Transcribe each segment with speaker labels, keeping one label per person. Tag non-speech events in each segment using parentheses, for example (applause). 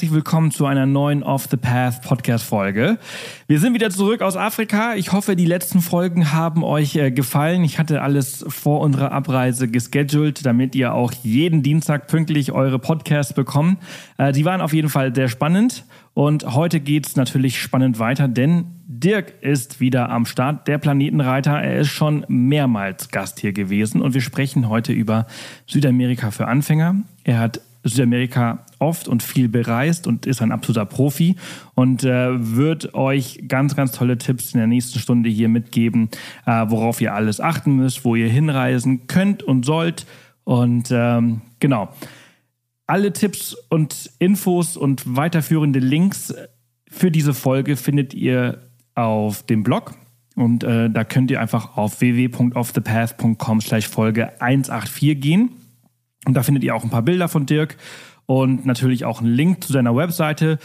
Speaker 1: herzlich willkommen zu einer neuen Off the Path Podcast Folge. Wir sind wieder zurück aus Afrika. Ich hoffe, die letzten Folgen haben euch äh, gefallen. Ich hatte alles vor unserer Abreise gescheduled, damit ihr auch jeden Dienstag pünktlich eure Podcasts bekommt. Äh, die waren auf jeden Fall sehr spannend und heute geht's natürlich spannend weiter, denn Dirk ist wieder am Start, der Planetenreiter. Er ist schon mehrmals Gast hier gewesen und wir sprechen heute über Südamerika für Anfänger. Er hat Südamerika oft und viel bereist und ist ein absoluter Profi und äh, wird euch ganz, ganz tolle Tipps in der nächsten Stunde hier mitgeben, äh, worauf ihr alles achten müsst, wo ihr hinreisen könnt und sollt. Und ähm, genau. Alle Tipps und Infos und weiterführende Links für diese Folge findet ihr auf dem Blog. Und äh, da könnt ihr einfach auf www.offthepath.com slash Folge 184 gehen. Und da findet ihr auch ein paar Bilder von Dirk und natürlich auch einen Link zu seiner Webseite.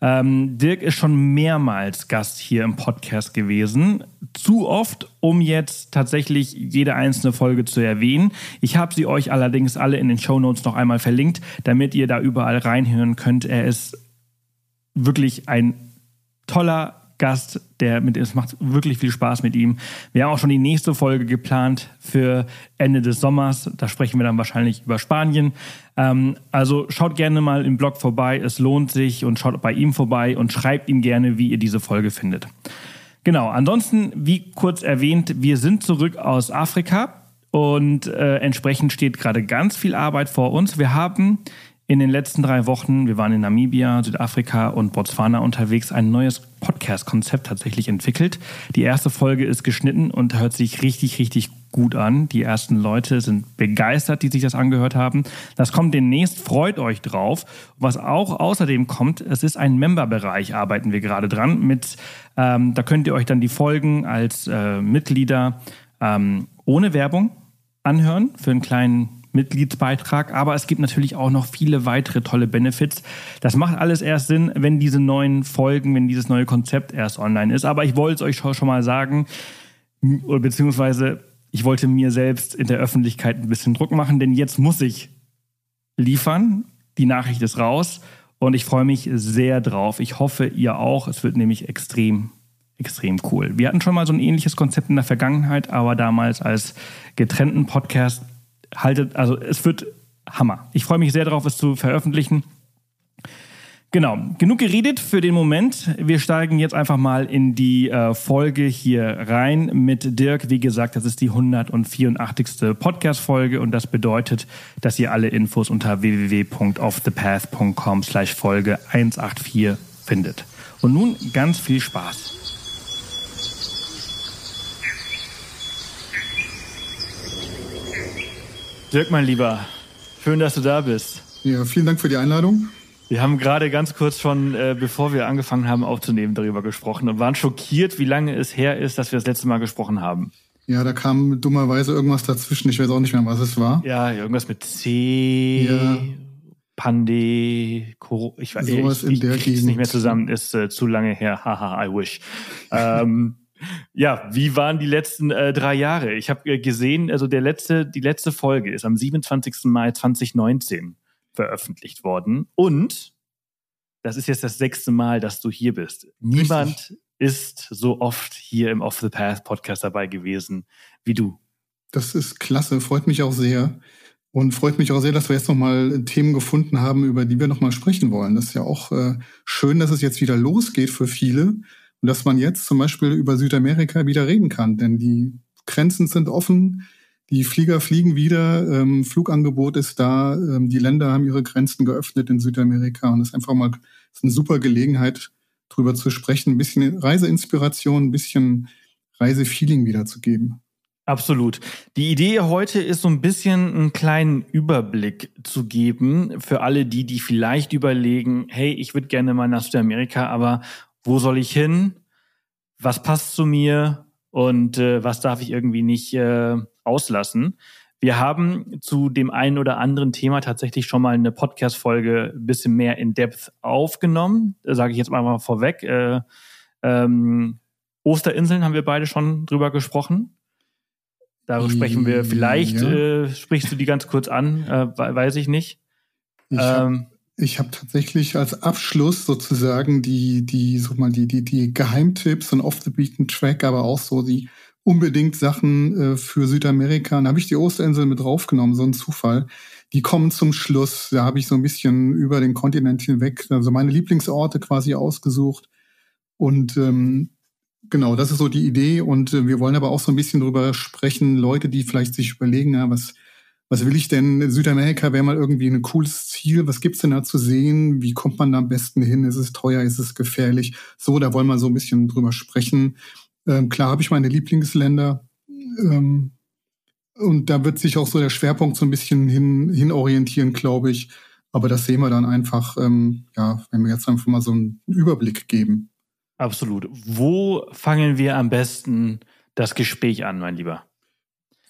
Speaker 1: Ähm, Dirk ist schon mehrmals Gast hier im Podcast gewesen. Zu oft, um jetzt tatsächlich jede einzelne Folge zu erwähnen. Ich habe sie euch allerdings alle in den Show Notes noch einmal verlinkt, damit ihr da überall reinhören könnt. Er ist wirklich ein toller Gast, der mit es macht wirklich viel Spaß mit ihm. Wir haben auch schon die nächste Folge geplant für Ende des Sommers. Da sprechen wir dann wahrscheinlich über Spanien. Ähm, also schaut gerne mal im Blog vorbei. Es lohnt sich und schaut bei ihm vorbei und schreibt ihm gerne, wie ihr diese Folge findet. Genau. Ansonsten, wie kurz erwähnt, wir sind zurück aus Afrika und äh, entsprechend steht gerade ganz viel Arbeit vor uns. Wir haben in den letzten drei Wochen, wir waren in Namibia, Südafrika und Botswana unterwegs, ein neues Podcast-Konzept tatsächlich entwickelt. Die erste Folge ist geschnitten und hört sich richtig, richtig gut an. Die ersten Leute sind begeistert, die sich das angehört haben. Das kommt demnächst, freut euch drauf. Was auch außerdem kommt, es ist ein Member-Bereich, arbeiten wir gerade dran. Mit, ähm, da könnt ihr euch dann die Folgen als äh, Mitglieder ähm, ohne Werbung anhören für einen kleinen Mitgliedsbeitrag, aber es gibt natürlich auch noch viele weitere tolle Benefits. Das macht alles erst Sinn, wenn diese neuen Folgen, wenn dieses neue Konzept erst online ist. Aber ich wollte es euch schon mal sagen, beziehungsweise ich wollte mir selbst in der Öffentlichkeit ein bisschen Druck machen, denn jetzt muss ich liefern. Die Nachricht ist raus und ich freue mich sehr drauf. Ich hoffe, ihr auch. Es wird nämlich extrem extrem cool. Wir hatten schon mal so ein ähnliches Konzept in der Vergangenheit, aber damals als getrennten Podcast haltet, also es wird Hammer. Ich freue mich sehr darauf, es zu veröffentlichen. Genau, genug geredet für den Moment. Wir steigen jetzt einfach mal in die äh, Folge hier rein mit Dirk. Wie gesagt, das ist die 184. Podcast-Folge und das bedeutet, dass ihr alle Infos unter www.offthepath.com slash Folge 184 findet. Und nun ganz viel Spaß. Dirk, mein Lieber, schön, dass du da bist.
Speaker 2: Ja, vielen Dank für die Einladung.
Speaker 1: Wir haben gerade ganz kurz schon, äh, bevor wir angefangen haben aufzunehmen, darüber gesprochen und waren schockiert, wie lange es her ist, dass wir das letzte Mal gesprochen haben.
Speaker 2: Ja, da kam dummerweise irgendwas dazwischen. Ich weiß auch nicht mehr, was es war.
Speaker 1: Ja, irgendwas mit C, ja. Pande, Koro, ich weiß
Speaker 2: Sowas
Speaker 1: ich,
Speaker 2: in der
Speaker 1: ich krieg's nicht mehr zusammen, ist äh, zu lange her. Haha, I wish. ähm, ja, wie waren die letzten äh, drei Jahre? Ich habe äh, gesehen, also der letzte, die letzte Folge ist am 27. Mai 2019 veröffentlicht worden. Und das ist jetzt das sechste Mal, dass du hier bist. Niemand Richtig. ist so oft hier im Off the Path Podcast dabei gewesen wie du.
Speaker 2: Das ist klasse, freut mich auch sehr. Und freut mich auch sehr, dass wir jetzt nochmal Themen gefunden haben, über die wir nochmal sprechen wollen. Das ist ja auch äh, schön, dass es jetzt wieder losgeht für viele. Und dass man jetzt zum Beispiel über Südamerika wieder reden kann, denn die Grenzen sind offen, die Flieger fliegen wieder, ähm, Flugangebot ist da, ähm, die Länder haben ihre Grenzen geöffnet in Südamerika und es ist einfach mal ist eine super Gelegenheit, drüber zu sprechen, ein bisschen Reiseinspiration, ein bisschen Reisefeeling wiederzugeben.
Speaker 1: Absolut. Die Idee heute ist so ein bisschen einen kleinen Überblick zu geben für alle die, die vielleicht überlegen, hey, ich würde gerne mal nach Südamerika, aber wo soll ich hin? Was passt zu mir? Und äh, was darf ich irgendwie nicht äh, auslassen? Wir haben zu dem einen oder anderen Thema tatsächlich schon mal eine Podcast-Folge ein bisschen mehr in Depth aufgenommen. Da sage ich jetzt mal vorweg. Äh, ähm, Osterinseln haben wir beide schon drüber gesprochen. Darüber sprechen wir vielleicht, ja. äh, sprichst du die ganz kurz an, äh, weiß ich nicht.
Speaker 2: Ich ähm, habe hab tatsächlich als Abschluss sozusagen die, die, so mal die, die, die Geheimtipps und off the beaten track, aber auch so die unbedingt Sachen äh, für Südamerika. Da habe ich die Osterinsel mit draufgenommen, so ein Zufall. Die kommen zum Schluss. Da habe ich so ein bisschen über den Kontinent hinweg, also meine Lieblingsorte quasi ausgesucht. Und ähm, genau, das ist so die Idee. Und äh, wir wollen aber auch so ein bisschen drüber sprechen, Leute, die vielleicht sich überlegen, ja, was, was will ich denn? Südamerika wäre mal irgendwie ein cooles Ziel. Was gibt's denn da zu sehen? Wie kommt man da am besten hin? Ist es teuer? Ist es gefährlich? So, da wollen wir so ein bisschen drüber sprechen. Ähm, klar habe ich meine Lieblingsländer. Ähm, und da wird sich auch so der Schwerpunkt so ein bisschen hin, hin orientieren, glaube ich. Aber das sehen wir dann einfach, ähm, ja, wenn wir jetzt einfach mal so einen Überblick geben.
Speaker 1: Absolut. Wo fangen wir am besten das Gespräch an, mein Lieber?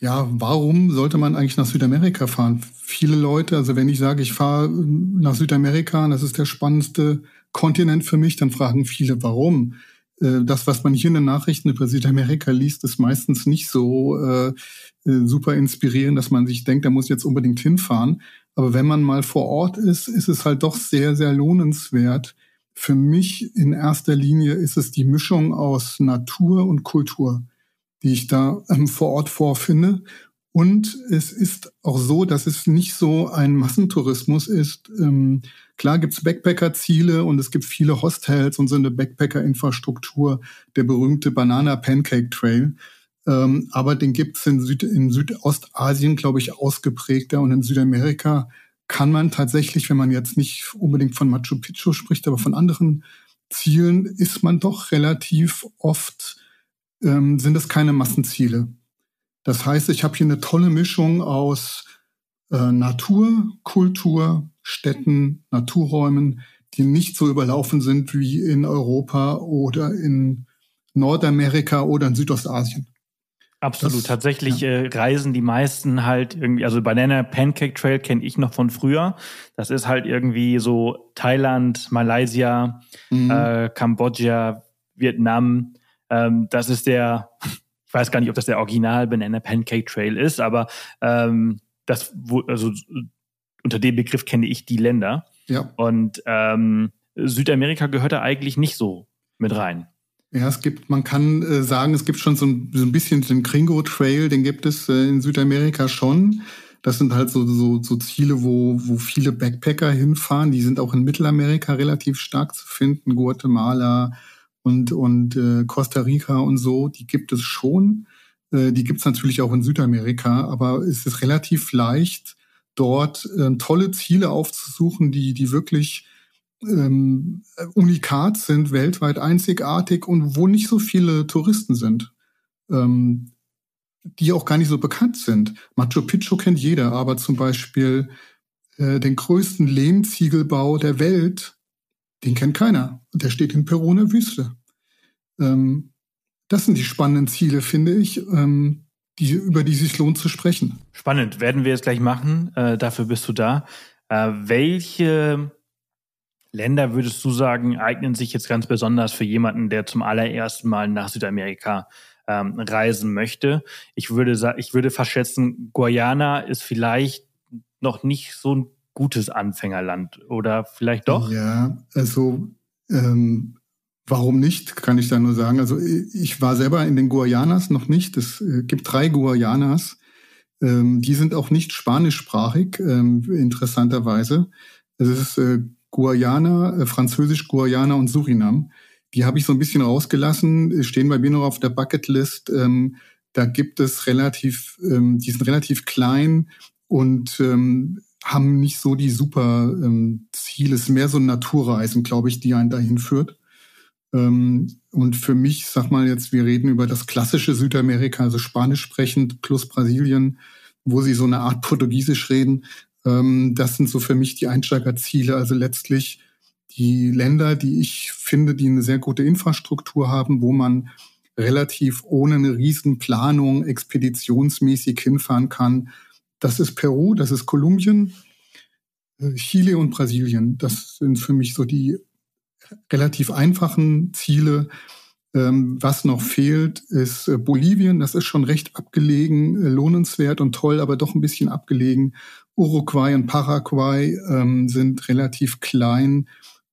Speaker 2: Ja, warum sollte man eigentlich nach Südamerika fahren? Viele Leute, also wenn ich sage, ich fahre nach Südamerika, das ist der spannendste Kontinent für mich, dann fragen viele, warum? Äh, das, was man hier in den Nachrichten über Südamerika liest, ist meistens nicht so äh, äh, super inspirierend, dass man sich denkt, da muss jetzt unbedingt hinfahren. Aber wenn man mal vor Ort ist, ist es halt doch sehr, sehr lohnenswert. Für mich in erster Linie ist es die Mischung aus Natur und Kultur, die ich da ähm, vor Ort vorfinde. Und es ist auch so, dass es nicht so ein Massentourismus ist. Ähm, klar gibt's Backpacker-Ziele und es gibt viele Hostels und so eine Backpacker-Infrastruktur, der berühmte Banana Pancake Trail. Ähm, aber den gibt's in, Süd in Südostasien, glaube ich, ausgeprägter und in Südamerika kann man tatsächlich, wenn man jetzt nicht unbedingt von Machu Picchu spricht, aber von anderen Zielen, ist man doch relativ oft, ähm, sind es keine Massenziele. Das heißt, ich habe hier eine tolle Mischung aus äh, Natur, Kultur, Städten, Naturräumen, die nicht so überlaufen sind wie in Europa oder in Nordamerika oder in Südostasien.
Speaker 1: Absolut. Das, Tatsächlich ja. äh, reisen die meisten halt irgendwie, also Banana Pancake Trail kenne ich noch von früher. Das ist halt irgendwie so Thailand, Malaysia, mhm. äh, Kambodscha, Vietnam. Ähm, das ist der ich weiß gar nicht, ob das der Original Banana Pancake Trail ist, aber ähm, das, also unter dem Begriff kenne ich die Länder. Ja. Und ähm, Südamerika gehört da eigentlich nicht so mit rein.
Speaker 2: Ja, es gibt, man kann äh, sagen, es gibt schon so ein, so ein bisschen den Kringo Trail, den gibt es äh, in Südamerika schon. Das sind halt so, so, so Ziele, wo, wo viele Backpacker hinfahren. Die sind auch in Mittelamerika relativ stark zu finden. Guatemala, und, und äh, Costa Rica und so, die gibt es schon. Äh, die gibt es natürlich auch in Südamerika, aber es ist relativ leicht, dort äh, tolle Ziele aufzusuchen, die, die wirklich ähm, unikat sind, weltweit einzigartig und wo nicht so viele Touristen sind. Ähm, die auch gar nicht so bekannt sind. Machu Picchu kennt jeder, aber zum Beispiel äh, den größten Lehmziegelbau der Welt den kennt keiner. Der steht in Peru in der Wüste. Ähm, das sind die spannenden Ziele, finde ich, ähm, die, über die es sich lohnt zu sprechen.
Speaker 1: Spannend, werden wir jetzt gleich machen. Äh, dafür bist du da. Äh, welche Länder würdest du sagen, eignen sich jetzt ganz besonders für jemanden, der zum allerersten Mal nach Südamerika ähm, reisen möchte? Ich würde, ich würde verschätzen, Guyana ist vielleicht noch nicht so ein gutes Anfängerland oder vielleicht doch?
Speaker 2: Ja, also ähm, warum nicht, kann ich da nur sagen. Also ich war selber in den Guayanas noch nicht. Es äh, gibt drei Guayanas. Ähm, die sind auch nicht spanischsprachig, ähm, interessanterweise. Es ist äh, Guayana, äh, Französisch Guayana und Surinam. Die habe ich so ein bisschen rausgelassen, stehen bei mir noch auf der Bucketlist. Ähm, da gibt es relativ, ähm, die sind relativ klein und ähm, haben nicht so die super ähm, Ziele. Es ist mehr so ein Naturreisen, glaube ich, die einen dahin führt. Ähm, und für mich, sag mal jetzt, wir reden über das klassische Südamerika, also Spanisch sprechend plus Brasilien, wo sie so eine Art Portugiesisch reden. Ähm, das sind so für mich die Einsteigerziele. Also letztlich die Länder, die ich finde, die eine sehr gute Infrastruktur haben, wo man relativ ohne eine Riesenplanung expeditionsmäßig hinfahren kann. Das ist Peru, das ist Kolumbien, äh, Chile und Brasilien. Das sind für mich so die relativ einfachen Ziele. Ähm, was noch fehlt, ist äh, Bolivien. Das ist schon recht abgelegen, äh, lohnenswert und toll, aber doch ein bisschen abgelegen. Uruguay und Paraguay ähm, sind relativ klein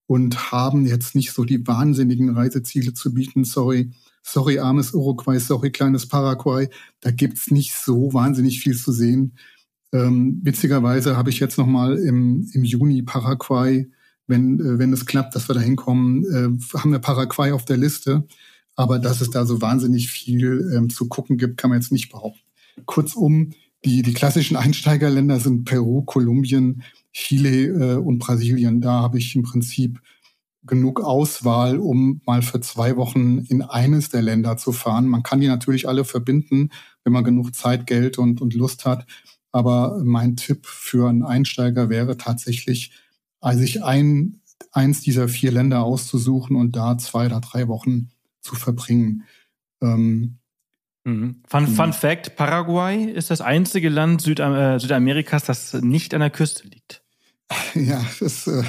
Speaker 2: und haben jetzt nicht so die wahnsinnigen Reiseziele zu bieten. Sorry, sorry, armes Uruguay, sorry, kleines Paraguay. Da gibt's nicht so wahnsinnig viel zu sehen. Ähm, witzigerweise habe ich jetzt noch mal im, im Juni Paraguay wenn, äh, wenn es klappt, dass wir da hinkommen, äh, haben wir Paraguay auf der Liste. Aber dass es da so wahnsinnig viel ähm, zu gucken gibt, kann man jetzt nicht behaupten. Kurzum, die, die klassischen Einsteigerländer sind Peru, Kolumbien, Chile äh, und Brasilien. Da habe ich im Prinzip genug Auswahl, um mal für zwei Wochen in eines der Länder zu fahren. Man kann die natürlich alle verbinden, wenn man genug Zeit, Geld und, und Lust hat. Aber mein Tipp für einen Einsteiger wäre tatsächlich, also sich ein, eins dieser vier Länder auszusuchen und da zwei oder drei Wochen zu verbringen. Ähm,
Speaker 1: mhm. Fun, genau. Fun Fact: Paraguay ist das einzige Land Südam äh, Südamerikas, das nicht an der Küste liegt. (laughs)
Speaker 2: Ja, das, äh,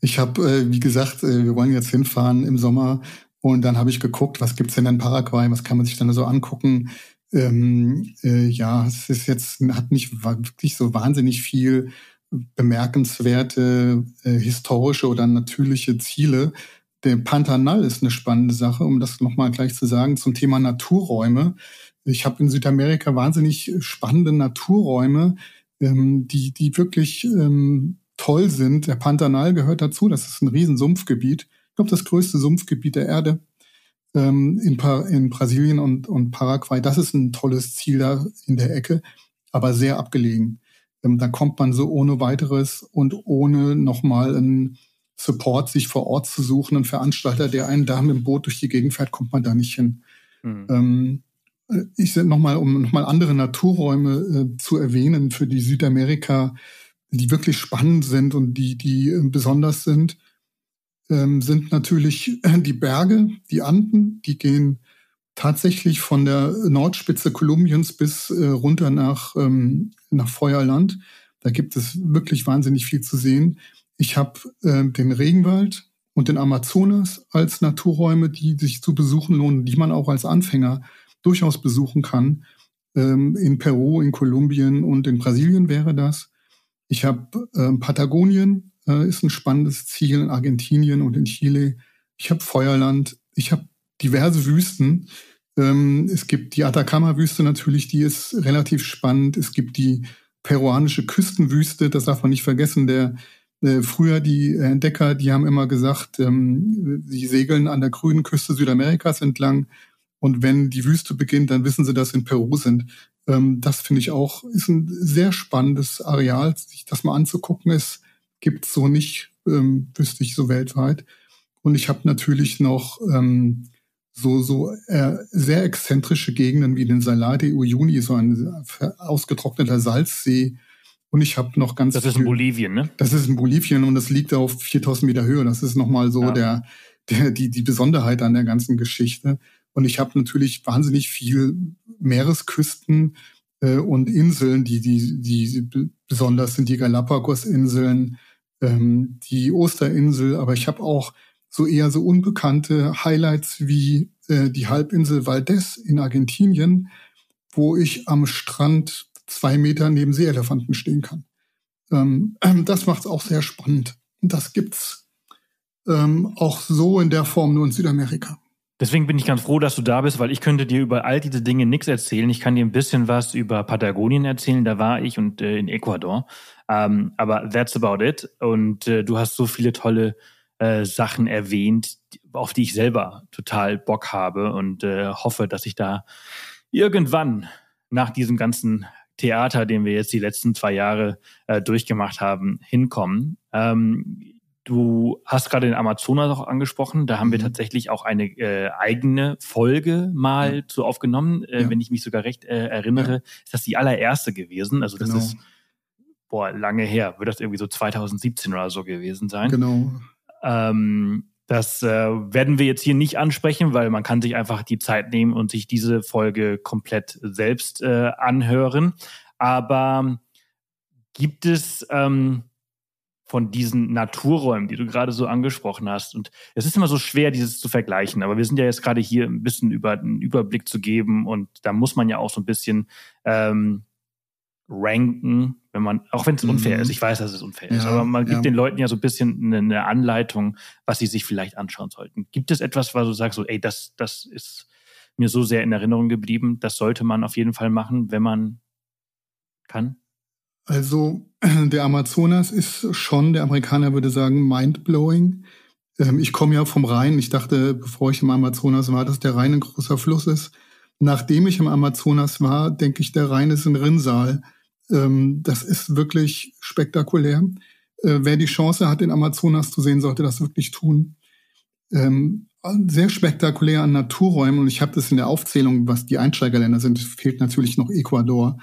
Speaker 2: ich habe, äh, wie gesagt, wir wollen jetzt hinfahren im Sommer und dann habe ich geguckt, was gibt's denn in Paraguay, was kann man sich dann so angucken. Ähm, äh, ja, es ist jetzt, hat nicht wirklich so wahnsinnig viel bemerkenswerte äh, historische oder natürliche Ziele. Der Pantanal ist eine spannende Sache, um das nochmal gleich zu sagen, zum Thema Naturräume. Ich habe in Südamerika wahnsinnig spannende Naturräume, ähm, die, die wirklich ähm, toll sind. Der Pantanal gehört dazu, das ist ein Riesensumpfgebiet. Ich glaube, das größte Sumpfgebiet der Erde ähm, in, in Brasilien und, und Paraguay. Das ist ein tolles Ziel da in der Ecke, aber sehr abgelegen. Ähm, da kommt man so ohne weiteres und ohne nochmal einen Support sich vor Ort zu suchen, einen Veranstalter, der einen da mit dem Boot durch die Gegend fährt, kommt man da nicht hin. Mhm. Ähm, äh, ich nochmal, um nochmal andere Naturräume äh, zu erwähnen für die Südamerika, die wirklich spannend sind und die, die äh, besonders sind, ähm, sind natürlich die Berge, die Anden, die gehen tatsächlich von der Nordspitze Kolumbiens bis äh, runter nach, ähm, nach Feuerland. Da gibt es wirklich wahnsinnig viel zu sehen. Ich habe äh, den Regenwald und den Amazonas als Naturräume, die sich zu besuchen lohnen, die man auch als Anfänger durchaus besuchen kann. Ähm, in Peru, in Kolumbien und in Brasilien wäre das. Ich habe äh, Patagonien, äh, ist ein spannendes Ziel in Argentinien und in Chile. Ich habe Feuerland. Ich habe diverse Wüsten. Ähm, es gibt die Atacama-Wüste natürlich, die ist relativ spannend. Es gibt die peruanische Küstenwüste, das darf man nicht vergessen. Der äh, früher die Entdecker, die haben immer gesagt, ähm, sie segeln an der grünen Küste Südamerikas entlang. Und wenn die Wüste beginnt, dann wissen sie, dass sie in Peru sind. Ähm, das finde ich auch, ist ein sehr spannendes Areal, sich das mal anzugucken. Es gibt so nicht, ähm, wüsste ich so weltweit. Und ich habe natürlich noch ähm, so, so äh, sehr exzentrische Gegenden wie den Salade Uyuni, so ein ausgetrockneter Salzsee. Und ich habe noch ganz
Speaker 1: Das ist in Bolivien, ne?
Speaker 2: Das ist in Bolivien und das liegt auf 4000 Meter Höhe. Das ist nochmal so ja. der, der, die, die Besonderheit an der ganzen Geschichte. Und ich habe natürlich wahnsinnig viel Meeresküsten äh, und Inseln, die, die, die besonders sind die Galapagos-Inseln, ähm, die Osterinsel, aber ich habe auch so eher so unbekannte Highlights wie äh, die Halbinsel Valdez in Argentinien, wo ich am Strand zwei Meter neben Seeelefanten stehen kann. Ähm, (clears throat) das macht es auch sehr spannend. Und das gibt's ähm, auch so in der Form nur in Südamerika.
Speaker 1: Deswegen bin ich ganz froh, dass du da bist, weil ich könnte dir über all diese Dinge nichts erzählen. Ich kann dir ein bisschen was über Patagonien erzählen, da war ich und äh, in Ecuador. Ähm, aber that's about it. Und äh, du hast so viele tolle äh, Sachen erwähnt, auf die ich selber total Bock habe und äh, hoffe, dass ich da irgendwann nach diesem ganzen Theater, den wir jetzt die letzten zwei Jahre äh, durchgemacht haben, hinkommen. Ähm, Du hast gerade den Amazonas auch angesprochen. Da haben mhm. wir tatsächlich auch eine äh, eigene Folge mal ja. zu aufgenommen. Äh, ja. Wenn ich mich sogar recht äh, erinnere, ja. ist das die allererste gewesen. Also das genau. ist boah lange her. Wird das irgendwie so 2017 oder so gewesen sein?
Speaker 2: Genau.
Speaker 1: Ähm, das äh, werden wir jetzt hier nicht ansprechen, weil man kann sich einfach die Zeit nehmen und sich diese Folge komplett selbst äh, anhören. Aber gibt es ähm, von diesen Naturräumen, die du gerade so angesprochen hast. Und es ist immer so schwer, dieses zu vergleichen. Aber wir sind ja jetzt gerade hier ein bisschen über einen Überblick zu geben und da muss man ja auch so ein bisschen ähm, ranken, wenn man, auch wenn es mhm. unfair ist. Ich weiß, dass es unfair ja, ist, aber man gibt ja. den Leuten ja so ein bisschen eine, eine, Anleitung, was sie sich vielleicht anschauen sollten. Gibt es etwas, was du sagst, so, ey, das, das ist mir so sehr in Erinnerung geblieben, das sollte man auf jeden Fall machen, wenn man kann?
Speaker 2: Also (clears throat) der Amazonas ist schon, der Amerikaner würde sagen, mindblowing. Ähm, ich komme ja vom Rhein. Ich dachte, bevor ich im Amazonas war, dass der Rhein ein großer Fluss ist. Nachdem ich im Amazonas war, denke ich, der Rhein ist ein Rinnsal. Ähm, das ist wirklich spektakulär. Äh, wer die Chance hat, den Amazonas zu sehen, sollte das wirklich tun. Ähm, sehr spektakulär an Naturräumen und ich habe das in der Aufzählung, was die Einsteigerländer sind, fehlt natürlich noch Ecuador.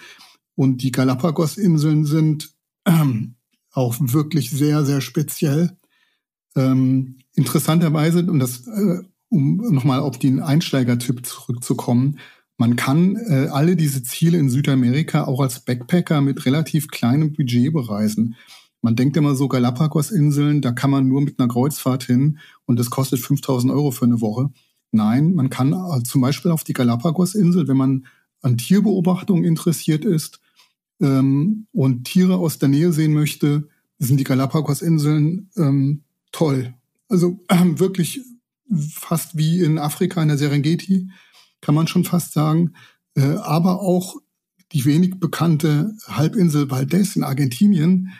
Speaker 2: Und die Galapagos-Inseln sind ähm, auch wirklich sehr, sehr speziell. Ähm, interessanterweise, und das, äh, um nochmal auf den Einsteigertyp zurückzukommen, man kann äh, alle diese Ziele in Südamerika auch als Backpacker mit relativ kleinem Budget bereisen. Man denkt immer so Galapagos-Inseln, da kann man nur mit einer Kreuzfahrt hin und das kostet 5000 Euro für eine Woche. Nein, man kann äh, zum Beispiel auf die Galapagos-Insel, wenn man an Tierbeobachtung interessiert ist, ähm, und Tiere aus der Nähe sehen möchte, sind die Galapagos-Inseln ähm, toll. Also äh, wirklich fast wie in Afrika in der Serengeti, kann man schon fast sagen. Äh, aber auch die wenig bekannte Halbinsel Valdez in Argentinien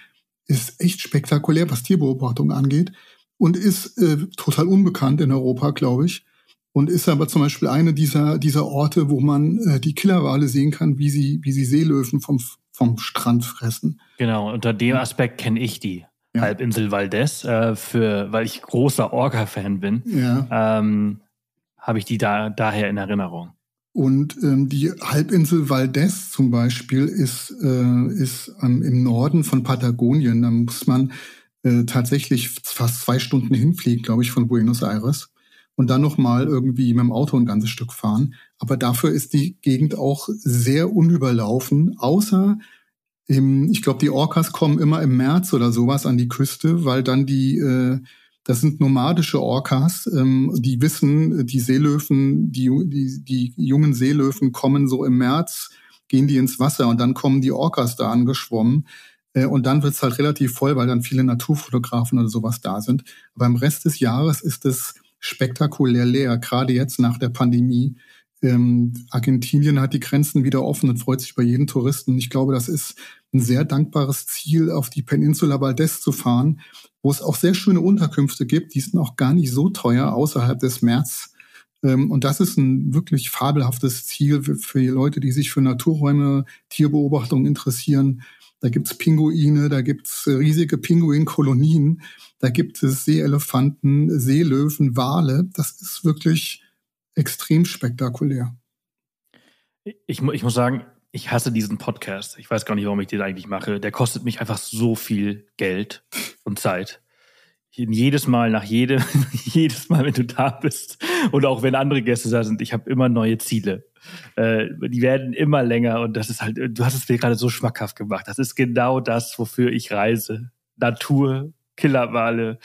Speaker 2: ist echt spektakulär, was Tierbeobachtung angeht und ist äh, total unbekannt in Europa, glaube ich. Und ist aber zum Beispiel eine dieser, dieser Orte, wo man äh, die Killerwale sehen kann, wie sie, wie sie Seelöwen vom, vom Strand fressen.
Speaker 1: Genau, unter dem Aspekt kenne ich die. Ja. Halbinsel Valdez, äh, für, weil ich großer Orca-Fan bin, ja. ähm, habe ich die da, daher in Erinnerung.
Speaker 2: Und ähm, die Halbinsel Valdez zum Beispiel ist, äh, ist ähm, im Norden von Patagonien. Da muss man äh, tatsächlich fast zwei Stunden hinfliegen, glaube ich, von Buenos Aires und dann nochmal irgendwie mit dem Auto ein ganzes Stück fahren. Aber dafür ist die Gegend auch sehr unüberlaufen, außer im, ich glaube, die Orcas kommen immer im März oder sowas an die Küste, weil dann die, äh, das sind nomadische Orcas, ähm, die wissen, die Seelöwen, die, die, die jungen Seelöwen kommen so im März, gehen die ins Wasser und dann kommen die Orcas da angeschwommen. Äh, und dann wird's halt relativ voll, weil dann viele Naturfotografen oder sowas da sind. Aber im Rest des Jahres ist es spektakulär leer, gerade jetzt nach der Pandemie. Ähm, Argentinien hat die Grenzen wieder offen und freut sich über jeden Touristen. Ich glaube, das ist ein sehr dankbares Ziel, auf die Peninsula Valdez zu fahren, wo es auch sehr schöne Unterkünfte gibt. Die sind auch gar nicht so teuer außerhalb des März. Ähm, und das ist ein wirklich fabelhaftes Ziel für die Leute, die sich für Naturräume, Tierbeobachtung interessieren. Da gibt's Pinguine, da gibt's riesige Pinguinkolonien, da gibt es Seeelefanten, Seelöwen, Wale. Das ist wirklich extrem spektakulär.
Speaker 1: Ich, ich muss sagen, ich hasse diesen Podcast. Ich weiß gar nicht, warum ich den eigentlich mache. Der kostet mich einfach so viel Geld und Zeit. Jedes Mal, nach jedem, (laughs) jedes Mal, wenn du da bist und auch wenn andere Gäste da sind, ich habe immer neue Ziele. Äh, die werden immer länger und das ist halt, du hast es mir gerade so schmackhaft gemacht. Das ist genau das, wofür ich reise. Natur, Killerwale,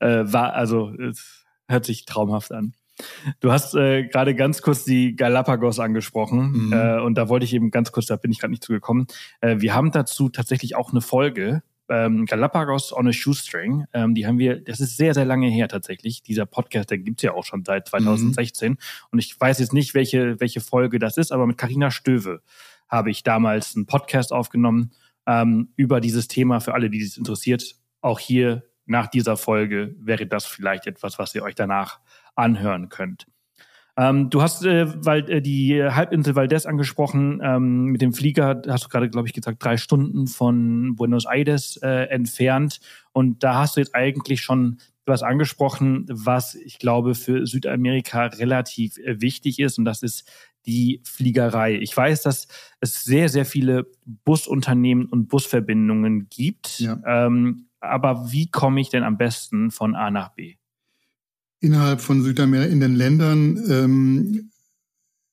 Speaker 1: äh, war, also es hört sich traumhaft an. Du hast äh, gerade ganz kurz die Galapagos angesprochen mhm. äh, und da wollte ich eben ganz kurz, da bin ich gerade nicht zugekommen. Äh, wir haben dazu tatsächlich auch eine Folge, ähm, Galapagos on a Shoestring. Ähm, die haben wir, das ist sehr, sehr lange her tatsächlich. Dieser Podcast, der gibt's ja auch schon seit 2016 mhm. und ich weiß jetzt nicht, welche, welche Folge das ist, aber mit Karina Stöve habe ich damals einen Podcast aufgenommen ähm, über dieses Thema für alle, die es interessiert. Auch hier nach dieser Folge wäre das vielleicht etwas, was ihr euch danach anhören könnt. Ähm, du hast äh, weil, äh, die Halbinsel Valdez angesprochen. Ähm, mit dem Flieger hast du gerade, glaube ich, gesagt, drei Stunden von Buenos Aires äh, entfernt. Und da hast du jetzt eigentlich schon was angesprochen, was ich glaube für Südamerika relativ äh, wichtig ist. Und das ist die Fliegerei. Ich weiß, dass es sehr, sehr viele Busunternehmen und Busverbindungen gibt. Ja. Ähm, aber wie komme ich denn am besten von A nach B?
Speaker 2: innerhalb von Südamerika, in den Ländern, ähm,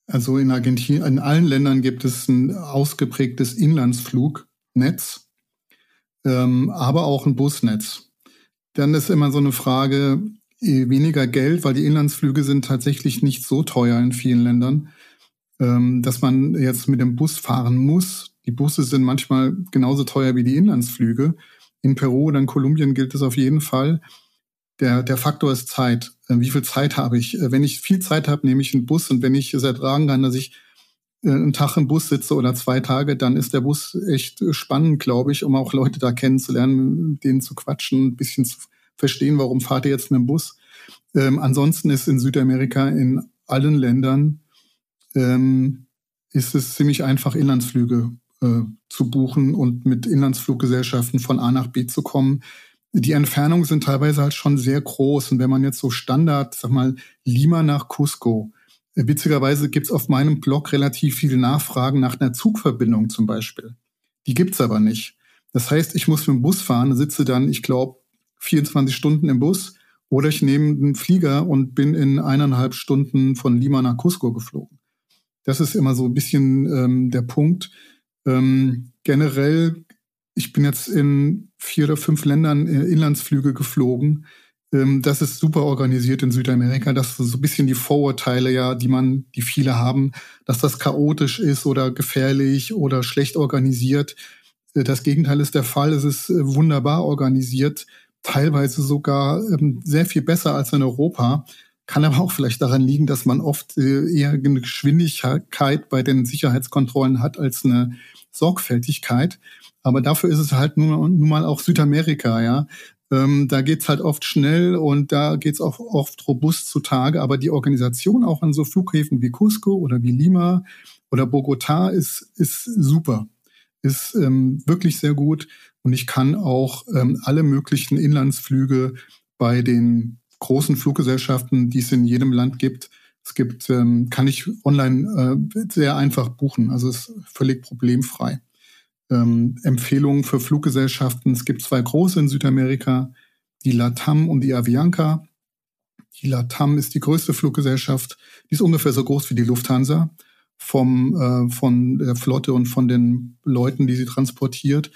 Speaker 2: also in Argentinien, in allen Ländern gibt es ein ausgeprägtes Inlandsflugnetz, ähm, aber auch ein Busnetz. Dann ist immer so eine Frage, eh, weniger Geld, weil die Inlandsflüge sind tatsächlich nicht so teuer in vielen Ländern, ähm, dass man jetzt mit dem Bus fahren muss. Die Busse sind manchmal genauso teuer wie die Inlandsflüge. In Peru oder in Kolumbien gilt es auf jeden Fall. Der, der Faktor ist Zeit. Äh, wie viel Zeit habe ich? Äh, wenn ich viel Zeit habe, nehme ich einen Bus und wenn ich es ertragen kann, dass ich äh, einen Tag im Bus sitze oder zwei Tage, dann ist der Bus echt spannend, glaube ich, um auch Leute da kennenzulernen, denen zu quatschen, ein bisschen zu verstehen, warum fahrt ihr jetzt mit dem Bus. Ähm, ansonsten ist in Südamerika in allen Ländern ähm, ist es ziemlich einfach, Inlandsflüge äh, zu buchen und mit Inlandsfluggesellschaften von A nach B zu kommen die Entfernungen sind teilweise halt schon sehr groß. Und wenn man jetzt so Standard, sag mal, Lima nach Cusco, äh, witzigerweise gibt's auf meinem Blog relativ viele Nachfragen nach einer Zugverbindung zum Beispiel. Die gibt's aber nicht. Das heißt, ich muss mit dem Bus fahren, sitze dann, ich glaube, 24 Stunden im Bus oder ich nehme einen Flieger und bin in eineinhalb Stunden von Lima nach Cusco geflogen. Das ist immer so ein bisschen ähm, der Punkt. Ähm, generell ich bin jetzt in vier oder fünf Ländern äh, Inlandsflüge geflogen. Ähm, das ist super organisiert in Südamerika. Das ist so ein bisschen die Vorurteile, ja, die man, die viele haben, dass das chaotisch ist oder gefährlich oder schlecht organisiert. Äh, das Gegenteil ist der Fall. Es ist äh, wunderbar organisiert, teilweise sogar ähm, sehr viel besser als in Europa. Kann aber auch vielleicht daran liegen, dass man oft eher eine Geschwindigkeit bei den Sicherheitskontrollen hat als eine Sorgfältigkeit. Aber dafür ist es halt nun, nun mal auch Südamerika, ja. Ähm, da geht's halt oft schnell und da geht's auch oft robust zutage. Aber die Organisation auch an so Flughäfen wie Cusco oder wie Lima oder Bogota ist, ist super. Ist ähm, wirklich sehr gut. Und ich kann auch ähm, alle möglichen Inlandsflüge bei den großen Fluggesellschaften, die es in jedem Land gibt, es gibt, ähm, kann ich online äh, sehr einfach buchen. Also ist völlig problemfrei ähm, Empfehlungen für Fluggesellschaften. Es gibt zwei große in Südamerika, die LATAM und die Avianca. Die LATAM ist die größte Fluggesellschaft. Die ist ungefähr so groß wie die Lufthansa vom, äh, von der Flotte und von den Leuten, die sie transportiert.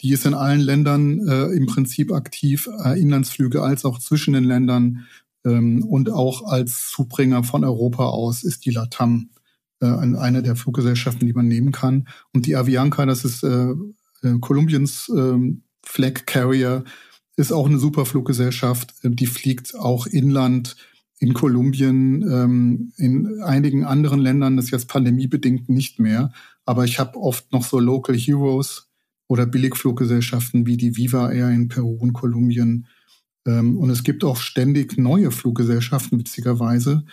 Speaker 2: Die ist in allen Ländern äh, im Prinzip aktiv, äh, Inlandsflüge als auch zwischen den Ländern ähm, und auch als Zubringer von Europa aus ist die LATAM äh, eine der Fluggesellschaften, die man nehmen kann. Und die Avianca, das ist äh, äh, Kolumbiens äh, Flag Carrier, ist auch eine super Fluggesellschaft. Äh, die fliegt auch inland in Kolumbien, ähm, in einigen anderen Ländern, das ist jetzt pandemiebedingt nicht mehr. Aber ich habe oft noch so Local Heroes oder Billigfluggesellschaften wie die Viva Air in Peru und Kolumbien. Ähm, und es gibt auch ständig neue Fluggesellschaften, witzigerweise,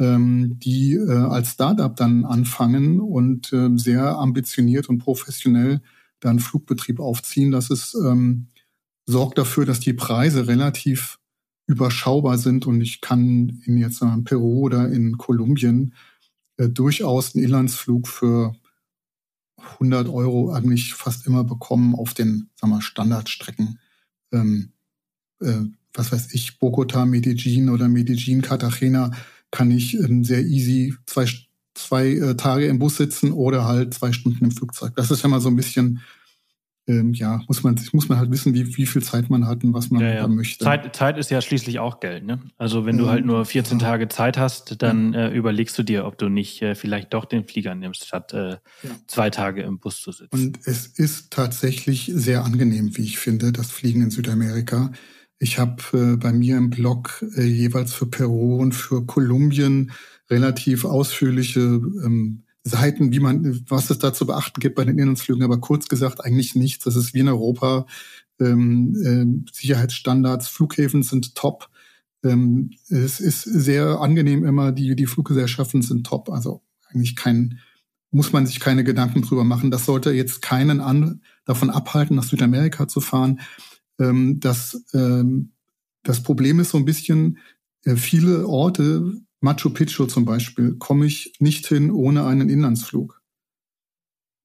Speaker 2: ähm, die äh, als Startup dann anfangen und äh, sehr ambitioniert und professionell dann Flugbetrieb aufziehen. Das ist, ähm, sorgt dafür, dass die Preise relativ überschaubar sind und ich kann in jetzt in Peru oder in Kolumbien äh, durchaus einen Inlandsflug für 100 Euro eigentlich fast immer bekommen auf den sagen wir, Standardstrecken. Ähm, äh, was weiß ich, Bogota, Medellin oder Medellin, Cartagena kann ich ähm, sehr easy zwei, zwei äh, Tage im Bus sitzen oder halt zwei Stunden im Flugzeug. Das ist ja mal so ein bisschen, ähm, ja, muss man, muss man halt wissen, wie, wie viel Zeit man hat und was man
Speaker 1: ja, ja. möchte. Zeit, Zeit ist ja schließlich auch Geld, ne? Also wenn du ähm, halt nur 14 ja. Tage Zeit hast, dann äh, überlegst du dir, ob du nicht äh, vielleicht doch den Flieger nimmst, statt äh, zwei Tage im Bus zu sitzen.
Speaker 2: Und es ist tatsächlich sehr angenehm, wie ich finde, das Fliegen in Südamerika. Ich habe äh, bei mir im Blog äh, jeweils für Peru und für Kolumbien relativ ausführliche ähm, Seiten, wie man, was es da zu beachten gibt bei den Inlandsflügen, aber kurz gesagt eigentlich nichts. Das ist wie in Europa. Ähm, äh, Sicherheitsstandards, Flughäfen sind top. Ähm, es ist sehr angenehm immer, die, die Fluggesellschaften sind top. Also eigentlich kein, muss man sich keine Gedanken drüber machen. Das sollte jetzt keinen an, davon abhalten, nach Südamerika zu fahren. Ähm, das, ähm, das Problem ist so ein bisschen, äh, viele Orte, Machu Picchu zum Beispiel, komme ich nicht hin ohne einen Inlandsflug.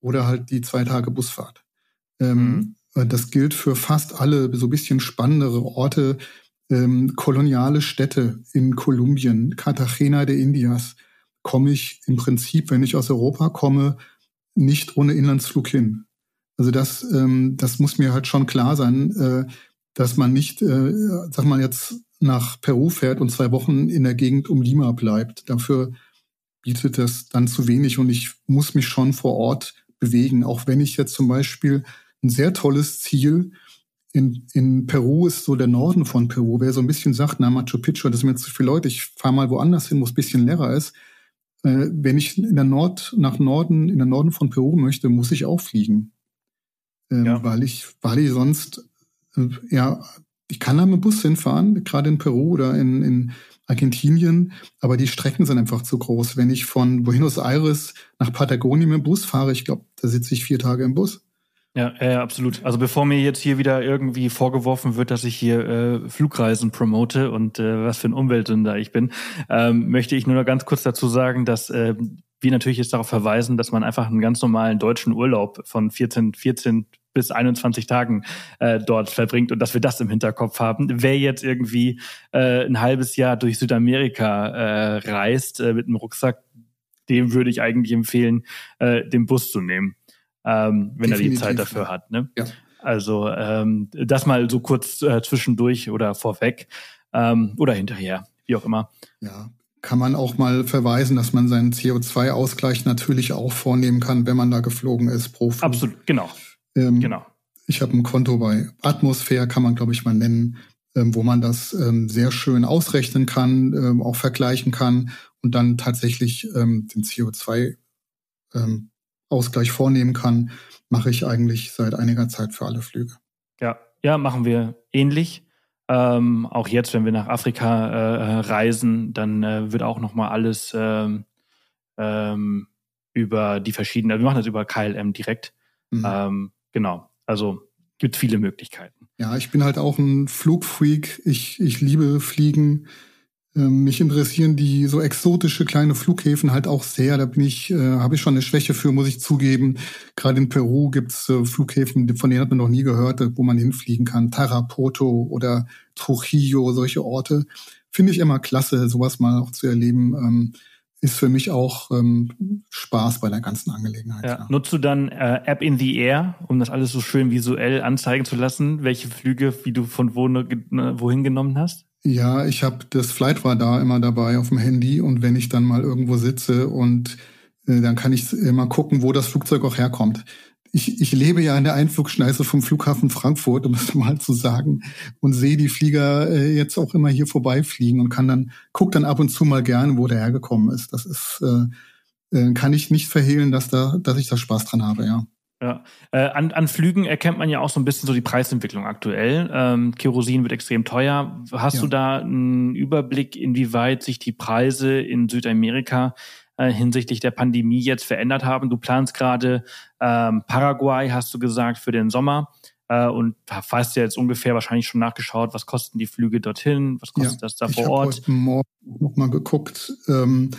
Speaker 2: Oder halt die zwei Tage Busfahrt. Ähm, mhm. Das gilt für fast alle so ein bisschen spannendere Orte, ähm, koloniale Städte in Kolumbien, Cartagena de Indias, komme ich im Prinzip, wenn ich aus Europa komme, nicht ohne Inlandsflug hin. Also das, ähm, das muss mir halt schon klar sein, äh, dass man nicht, äh, sag mal jetzt nach Peru fährt und zwei Wochen in der Gegend um Lima bleibt. Dafür bietet das dann zu wenig und ich muss mich schon vor Ort bewegen. Auch wenn ich jetzt zum Beispiel ein sehr tolles Ziel in, in Peru ist so der Norden von Peru. Wer so ein bisschen sagt, na Machu Picchu, das sind mir zu viele Leute, ich fahre mal woanders hin, wo es ein bisschen leerer ist. Äh, wenn ich in der Nord, nach Norden, in der Norden von Peru möchte, muss ich auch fliegen. Ähm, ja. Weil ich, weil ich sonst, äh, ja, ich kann da mit dem Bus hinfahren, gerade in Peru oder in, in Argentinien, aber die Strecken sind einfach zu groß. Wenn ich von Buenos Aires nach Patagonien mit dem Bus fahre, ich glaube, da sitze ich vier Tage im Bus.
Speaker 1: Ja, ja, absolut. Also bevor mir jetzt hier wieder irgendwie vorgeworfen wird, dass ich hier äh, Flugreisen promote und äh, was für ein Umweltsünder ich bin, ähm, möchte ich nur noch ganz kurz dazu sagen, dass äh, wir natürlich jetzt darauf verweisen, dass man einfach einen ganz normalen deutschen Urlaub von 14, 14 bis 21 Tagen äh, dort verbringt und dass wir das im Hinterkopf haben. Wer jetzt irgendwie äh, ein halbes Jahr durch Südamerika äh, reist äh, mit einem Rucksack, dem würde ich eigentlich empfehlen, äh, den Bus zu nehmen ähm, wenn Definitiv, er die Zeit dafür hat. Ne? Ja. Also ähm, das mal so kurz äh, zwischendurch oder vorweg ähm, oder hinterher, wie auch immer.
Speaker 2: Ja, kann man auch mal verweisen, dass man seinen CO2-Ausgleich natürlich auch vornehmen kann, wenn man da geflogen ist pro Flug.
Speaker 1: Absolut, genau. Ähm, genau.
Speaker 2: Ich habe ein Konto bei Atmosphäre, kann man glaube ich mal nennen, ähm, wo man das ähm, sehr schön ausrechnen kann, ähm, auch vergleichen kann und dann tatsächlich ähm, den CO2 ähm, vornehmen kann, mache ich eigentlich seit einiger Zeit für alle Flüge.
Speaker 1: Ja, ja, machen wir ähnlich. Ähm, auch jetzt, wenn wir nach Afrika äh, reisen, dann äh, wird auch noch mal alles ähm, ähm, über die verschiedenen, wir machen das über KLM direkt. Mhm. Genau, also gibt viele Möglichkeiten.
Speaker 2: Ja, ich bin halt auch ein Flugfreak. Ich, ich liebe Fliegen. Ähm, mich interessieren die so exotische kleine Flughäfen halt auch sehr. Da bin ich, äh, habe ich schon eine Schwäche für, muss ich zugeben. Gerade in Peru gibt's äh, Flughäfen, von denen hat man noch nie gehört, äh, wo man hinfliegen kann. Tarapoto oder Trujillo, solche Orte. Finde ich immer klasse, sowas mal auch zu erleben. Ähm, ist für mich auch ähm, Spaß bei der ganzen Angelegenheit.
Speaker 1: Ja. Ja. Nutzt du dann äh, App in the Air, um das alles so schön visuell anzeigen zu lassen, welche Flüge, wie du von wo, ne, wohin genommen hast?
Speaker 2: Ja, ich habe das Flightradar immer dabei auf dem Handy und wenn ich dann mal irgendwo sitze und äh, dann kann ich immer gucken, wo das Flugzeug auch herkommt. Ich, ich lebe ja in der Einflugschneise vom Flughafen Frankfurt, um es (laughs) mal zu sagen, und sehe die Flieger äh, jetzt auch immer hier vorbeifliegen und kann dann guck dann ab und zu mal gerne, wo der hergekommen ist. Das ist äh, äh, kann ich nicht verhehlen, dass da, dass ich da Spaß dran habe, ja.
Speaker 1: Ja. Äh, an, an Flügen erkennt man ja auch so ein bisschen so die Preisentwicklung aktuell. Ähm, Kerosin wird extrem teuer. Hast ja. du da einen Überblick, inwieweit sich die Preise in Südamerika äh, hinsichtlich der Pandemie jetzt verändert haben? Du planst gerade ähm, Paraguay, hast du gesagt, für den Sommer. Äh, und weißt ja jetzt ungefähr wahrscheinlich schon nachgeschaut, was kosten die Flüge dorthin, was kostet ja, das da vor Ort? Ich
Speaker 2: habe Morgen noch mal geguckt. Ähm,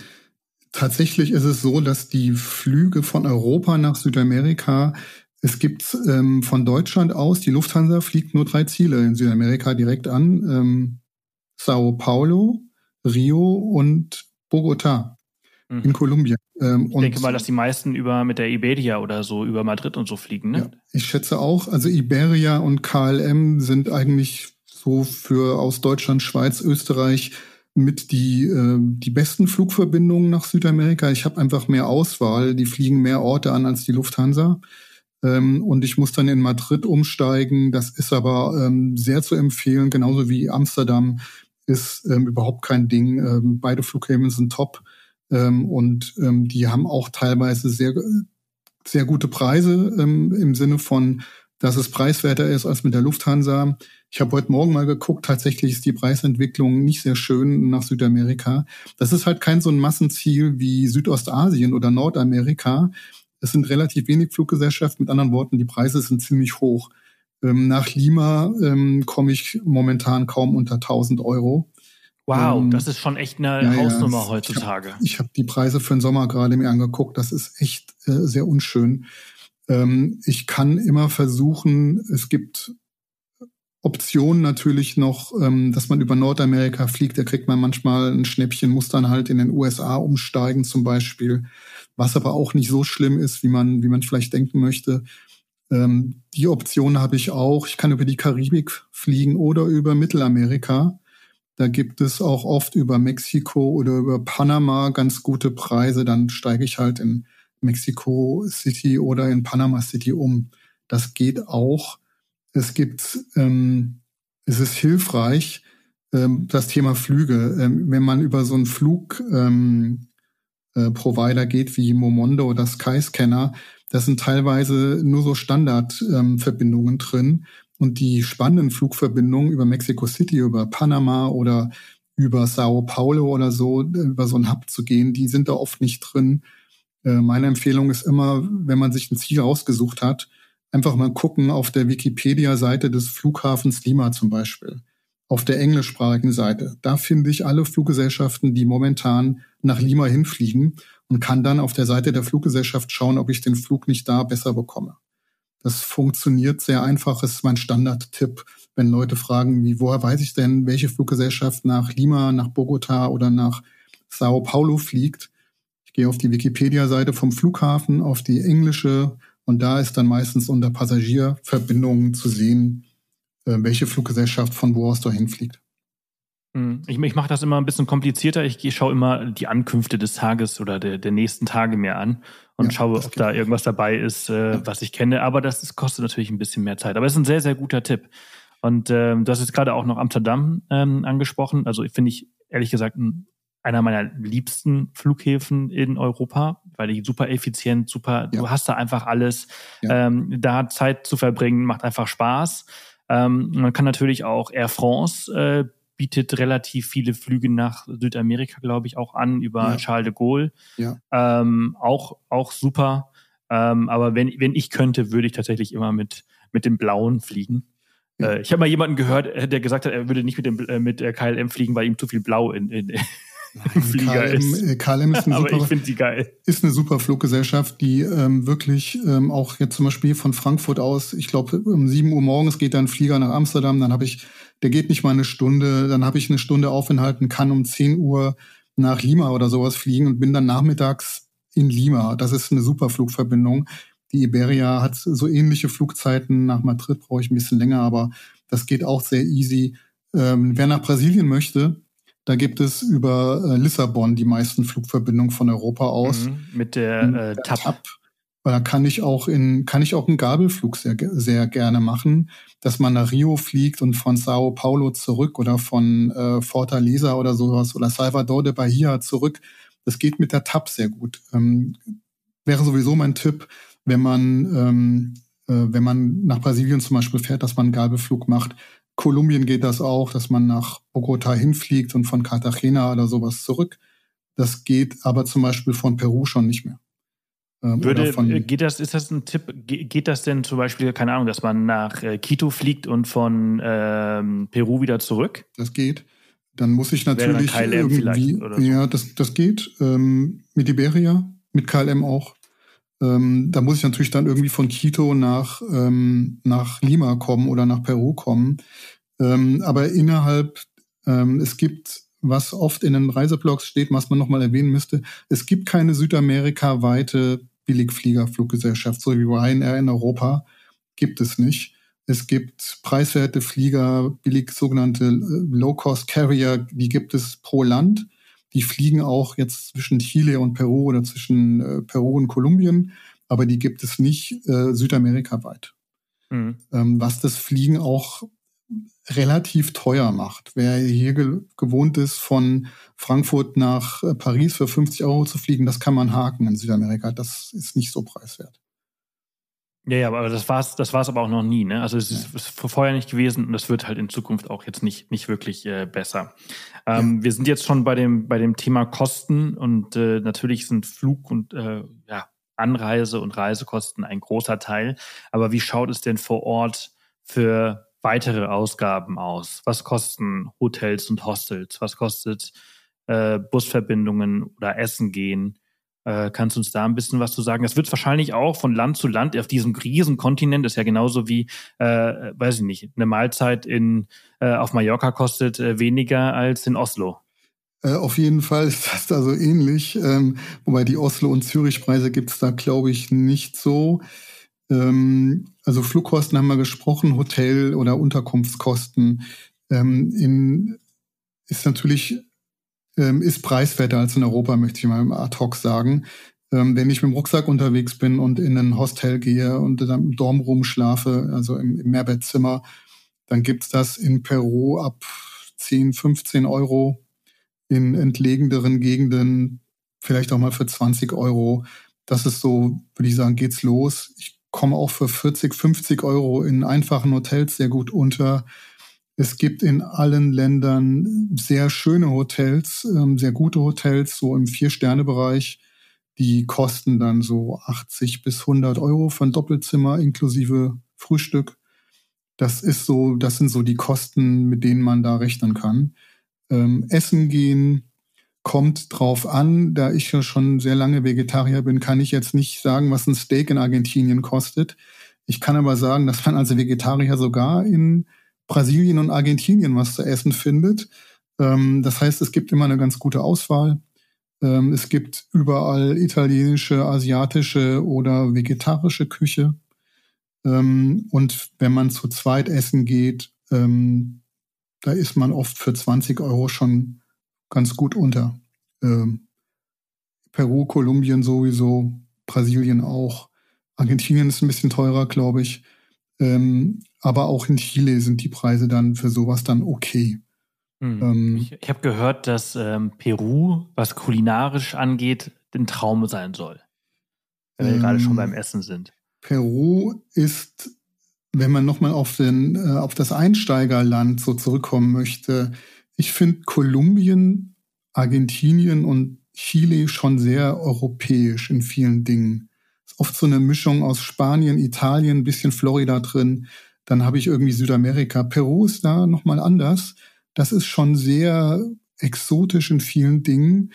Speaker 2: Tatsächlich ist es so, dass die Flüge von Europa nach Südamerika, es gibt ähm, von Deutschland aus, die Lufthansa fliegt nur drei Ziele in Südamerika direkt an. Ähm, Sao Paulo, Rio und Bogota mhm. in Kolumbien.
Speaker 1: Ähm, ich denke mal, dass die meisten über mit der Iberia oder so über Madrid und so fliegen, ne? Ja,
Speaker 2: ich schätze auch. Also Iberia und KLM sind eigentlich so für aus Deutschland, Schweiz, Österreich mit die, äh, die besten Flugverbindungen nach Südamerika. Ich habe einfach mehr Auswahl. Die fliegen mehr Orte an als die Lufthansa. Ähm, und ich muss dann in Madrid umsteigen. Das ist aber ähm, sehr zu empfehlen, genauso wie Amsterdam ist ähm, überhaupt kein Ding. Ähm, beide Flughäfen sind top. Ähm, und ähm, die haben auch teilweise sehr, sehr gute Preise ähm, im Sinne von, dass es preiswerter ist als mit der Lufthansa. Ich habe heute Morgen mal geguckt, tatsächlich ist die Preisentwicklung nicht sehr schön nach Südamerika. Das ist halt kein so ein Massenziel wie Südostasien oder Nordamerika. Es sind relativ wenig Fluggesellschaften. Mit anderen Worten, die Preise sind ziemlich hoch. Ähm, nach Lima ähm, komme ich momentan kaum unter 1000 Euro.
Speaker 1: Wow, ähm, das ist schon echt eine ja, Hausnummer ja, heutzutage.
Speaker 2: Ich habe hab die Preise für den Sommer gerade mir angeguckt. Das ist echt äh, sehr unschön. Ähm, ich kann immer versuchen, es gibt Optionen natürlich noch, ähm, dass man über Nordamerika fliegt. Da kriegt man manchmal ein Schnäppchen, muss dann halt in den USA umsteigen zum Beispiel. Was aber auch nicht so schlimm ist, wie man, wie man vielleicht denken möchte. Ähm, die Option habe ich auch. Ich kann über die Karibik fliegen oder über Mittelamerika. Da gibt es auch oft über Mexiko oder über Panama ganz gute Preise. Dann steige ich halt in Mexico City oder in Panama City um. Das geht auch. Es gibt, ähm, es ist hilfreich, ähm, das Thema Flüge. Ähm, wenn man über so einen Flugprovider ähm, äh, geht wie Momondo oder Skyscanner, das sind teilweise nur so Standardverbindungen ähm, drin. Und die spannenden Flugverbindungen über Mexico City, über Panama oder über Sao Paulo oder so, über so einen Hub zu gehen, die sind da oft nicht drin. Äh, meine Empfehlung ist immer, wenn man sich ein Ziel ausgesucht hat, einfach mal gucken auf der Wikipedia-Seite des Flughafens Lima zum Beispiel, auf der englischsprachigen Seite. Da finde ich alle Fluggesellschaften, die momentan nach Lima hinfliegen und kann dann auf der Seite der Fluggesellschaft schauen, ob ich den Flug nicht da besser bekomme. Das funktioniert sehr einfach, das ist mein Standardtipp, wenn Leute fragen, wie, woher weiß ich denn, welche Fluggesellschaft nach Lima, nach Bogota oder nach Sao Paulo fliegt. Ich gehe auf die Wikipedia-Seite vom Flughafen, auf die englische und da ist dann meistens unter Passagierverbindungen zu sehen, äh, welche Fluggesellschaft von wo aus dahin fliegt.
Speaker 1: Hm, ich, ich mache das immer ein bisschen komplizierter. Ich, schaue immer die Ankünfte des Tages oder der, der nächsten Tage mehr an und ja, schaue, ob da irgendwas dabei ist, äh, ja. was ich kenne. Aber das, das kostet natürlich ein bisschen mehr Zeit. Aber es ist ein sehr, sehr guter Tipp. Und ähm, du hast jetzt gerade auch noch Amsterdam ähm, angesprochen. Also finde ich ehrlich gesagt ein, einer meiner liebsten Flughäfen in Europa, weil die super effizient, super, ja. du hast da einfach alles. Ähm, da Zeit zu verbringen, macht einfach Spaß. Ähm, man kann natürlich auch Air France äh, bietet relativ viele Flüge nach Südamerika, glaube ich, auch an über ja. Charles de Gaulle. Ja. Ähm, auch, auch super. Ähm, aber wenn, wenn ich könnte, würde ich tatsächlich immer mit, mit dem Blauen fliegen. Ja. Äh, ich habe mal jemanden gehört, äh, der gesagt hat, er würde nicht mit dem äh, mit der KLM fliegen, weil ihm zu viel Blau in, in, im (laughs) Flieger KLM, ist.
Speaker 2: KLM ist eine (laughs)
Speaker 1: Aber
Speaker 2: super,
Speaker 1: ich finde die geil.
Speaker 2: Ist eine super Fluggesellschaft, die ähm, wirklich ähm, auch jetzt zum Beispiel von Frankfurt aus, ich glaube um 7 Uhr morgens geht da ein Flieger nach Amsterdam, dann habe ich, der geht nicht mal eine Stunde, dann habe ich eine Stunde aufenthalten, kann um 10 Uhr nach Lima oder sowas fliegen und bin dann nachmittags in Lima. Das ist eine super Flugverbindung. Die Iberia hat so ähnliche Flugzeiten. Nach Madrid brauche ich ein bisschen länger, aber das geht auch sehr easy. Ähm, wer nach Brasilien möchte, da gibt es über äh, Lissabon die meisten Flugverbindungen von Europa aus. Mhm,
Speaker 1: mit der, äh, TAP. TAP.
Speaker 2: Da kann ich auch in, kann ich auch einen Gabelflug sehr, sehr gerne machen, dass man nach Rio fliegt und von Sao Paulo zurück oder von äh, Fortaleza oder sowas oder Salvador de Bahia zurück. Das geht mit der TAP sehr gut. Ähm, wäre sowieso mein Tipp, wenn man, ähm, äh, wenn man nach Brasilien zum Beispiel fährt, dass man einen Gabelflug macht, Kolumbien geht das auch, dass man nach Bogota hinfliegt und von Cartagena oder sowas zurück. Das geht aber zum Beispiel von Peru schon nicht mehr.
Speaker 1: Ähm, Würde, äh, geht das, ist das ein Tipp, geht das denn zum Beispiel, keine Ahnung, dass man nach äh, Quito fliegt und von ähm, Peru wieder zurück?
Speaker 2: Das geht. Dann muss ich natürlich irgendwie, so. ja, das, das geht. Ähm, mit Iberia, mit KLM auch. Ähm, da muss ich natürlich dann irgendwie von Quito nach, ähm, nach Lima kommen oder nach Peru kommen. Ähm, aber innerhalb, ähm, es gibt, was oft in den Reiseblogs steht, was man nochmal erwähnen müsste, es gibt keine Südamerika-weite Billigfliegerfluggesellschaft, so wie Ryanair in Europa, gibt es nicht. Es gibt preiswerte Flieger, billig sogenannte äh, Low-Cost-Carrier, die gibt es pro Land. Die fliegen auch jetzt zwischen Chile und Peru oder zwischen äh, Peru und Kolumbien, aber die gibt es nicht äh, südamerikaweit. Mhm. Ähm, was das Fliegen auch relativ teuer macht. Wer hier ge gewohnt ist, von Frankfurt nach äh, Paris für 50 Euro zu fliegen, das kann man haken in Südamerika. Das ist nicht so preiswert.
Speaker 1: Ja, ja, aber das war's, das war's aber auch noch nie, ne? Also es ist, ja. ist vorher nicht gewesen und das wird halt in Zukunft auch jetzt nicht, nicht wirklich äh, besser. Ähm, ja. Wir sind jetzt schon bei dem, bei dem Thema Kosten und äh, natürlich sind Flug und äh, ja, Anreise und Reisekosten ein großer Teil. Aber wie schaut es denn vor Ort für weitere Ausgaben aus? Was kosten Hotels und Hostels? Was kostet äh, Busverbindungen oder Essen gehen? Äh, kannst du uns da ein bisschen was zu sagen? Das wird wahrscheinlich auch von Land zu Land auf diesem riesen Kontinent, ist ja genauso wie, äh, weiß ich nicht, eine Mahlzeit in, äh, auf Mallorca kostet äh, weniger als in Oslo.
Speaker 2: Äh, auf jeden Fall (laughs) ist das da so ähnlich. Ähm, wobei die Oslo- und Zürich-Preise gibt es da, glaube ich, nicht so. Ähm, also Flugkosten haben wir gesprochen, Hotel- oder Unterkunftskosten. Ähm, in, ist natürlich ähm, ist preiswerter als in Europa, möchte ich mal ad hoc sagen. Ähm, wenn ich mit dem Rucksack unterwegs bin und in ein Hostel gehe und dann im Dormroom schlafe, also im, im Mehrbettzimmer, dann gibt's das in Peru ab 10, 15 Euro, in entlegenderen Gegenden vielleicht auch mal für 20 Euro. Das ist so, würde ich sagen, geht's los. Ich komme auch für 40, 50 Euro in einfachen Hotels sehr gut unter. Es gibt in allen Ländern sehr schöne Hotels, ähm, sehr gute Hotels, so im Vier-Sterne-Bereich. Die kosten dann so 80 bis 100 Euro für ein Doppelzimmer inklusive Frühstück. Das ist so, das sind so die Kosten, mit denen man da rechnen kann. Ähm, Essen gehen kommt drauf an. Da ich ja schon sehr lange Vegetarier bin, kann ich jetzt nicht sagen, was ein Steak in Argentinien kostet. Ich kann aber sagen, dass man als Vegetarier sogar in Brasilien und Argentinien was zu essen findet. Ähm, das heißt, es gibt immer eine ganz gute Auswahl. Ähm, es gibt überall italienische, asiatische oder vegetarische Küche. Ähm, und wenn man zu zweit essen geht, da ist man oft für 20 Euro schon ganz gut unter. Ähm, Peru, Kolumbien sowieso, Brasilien auch. Argentinien ist ein bisschen teurer, glaube ich. Ähm, aber auch in Chile sind die Preise dann für sowas dann okay.
Speaker 1: Hm. Ähm, ich ich habe gehört, dass ähm, Peru, was kulinarisch angeht, ein Traum sein soll. Wenn wir ähm, gerade schon beim Essen sind.
Speaker 2: Peru ist, wenn man nochmal auf, den, äh, auf das Einsteigerland so zurückkommen möchte, ich finde Kolumbien, Argentinien und Chile schon sehr europäisch in vielen Dingen. Ist oft so eine Mischung aus Spanien, Italien, bisschen Florida drin. Dann habe ich irgendwie Südamerika. Peru ist da nochmal anders. Das ist schon sehr exotisch in vielen Dingen.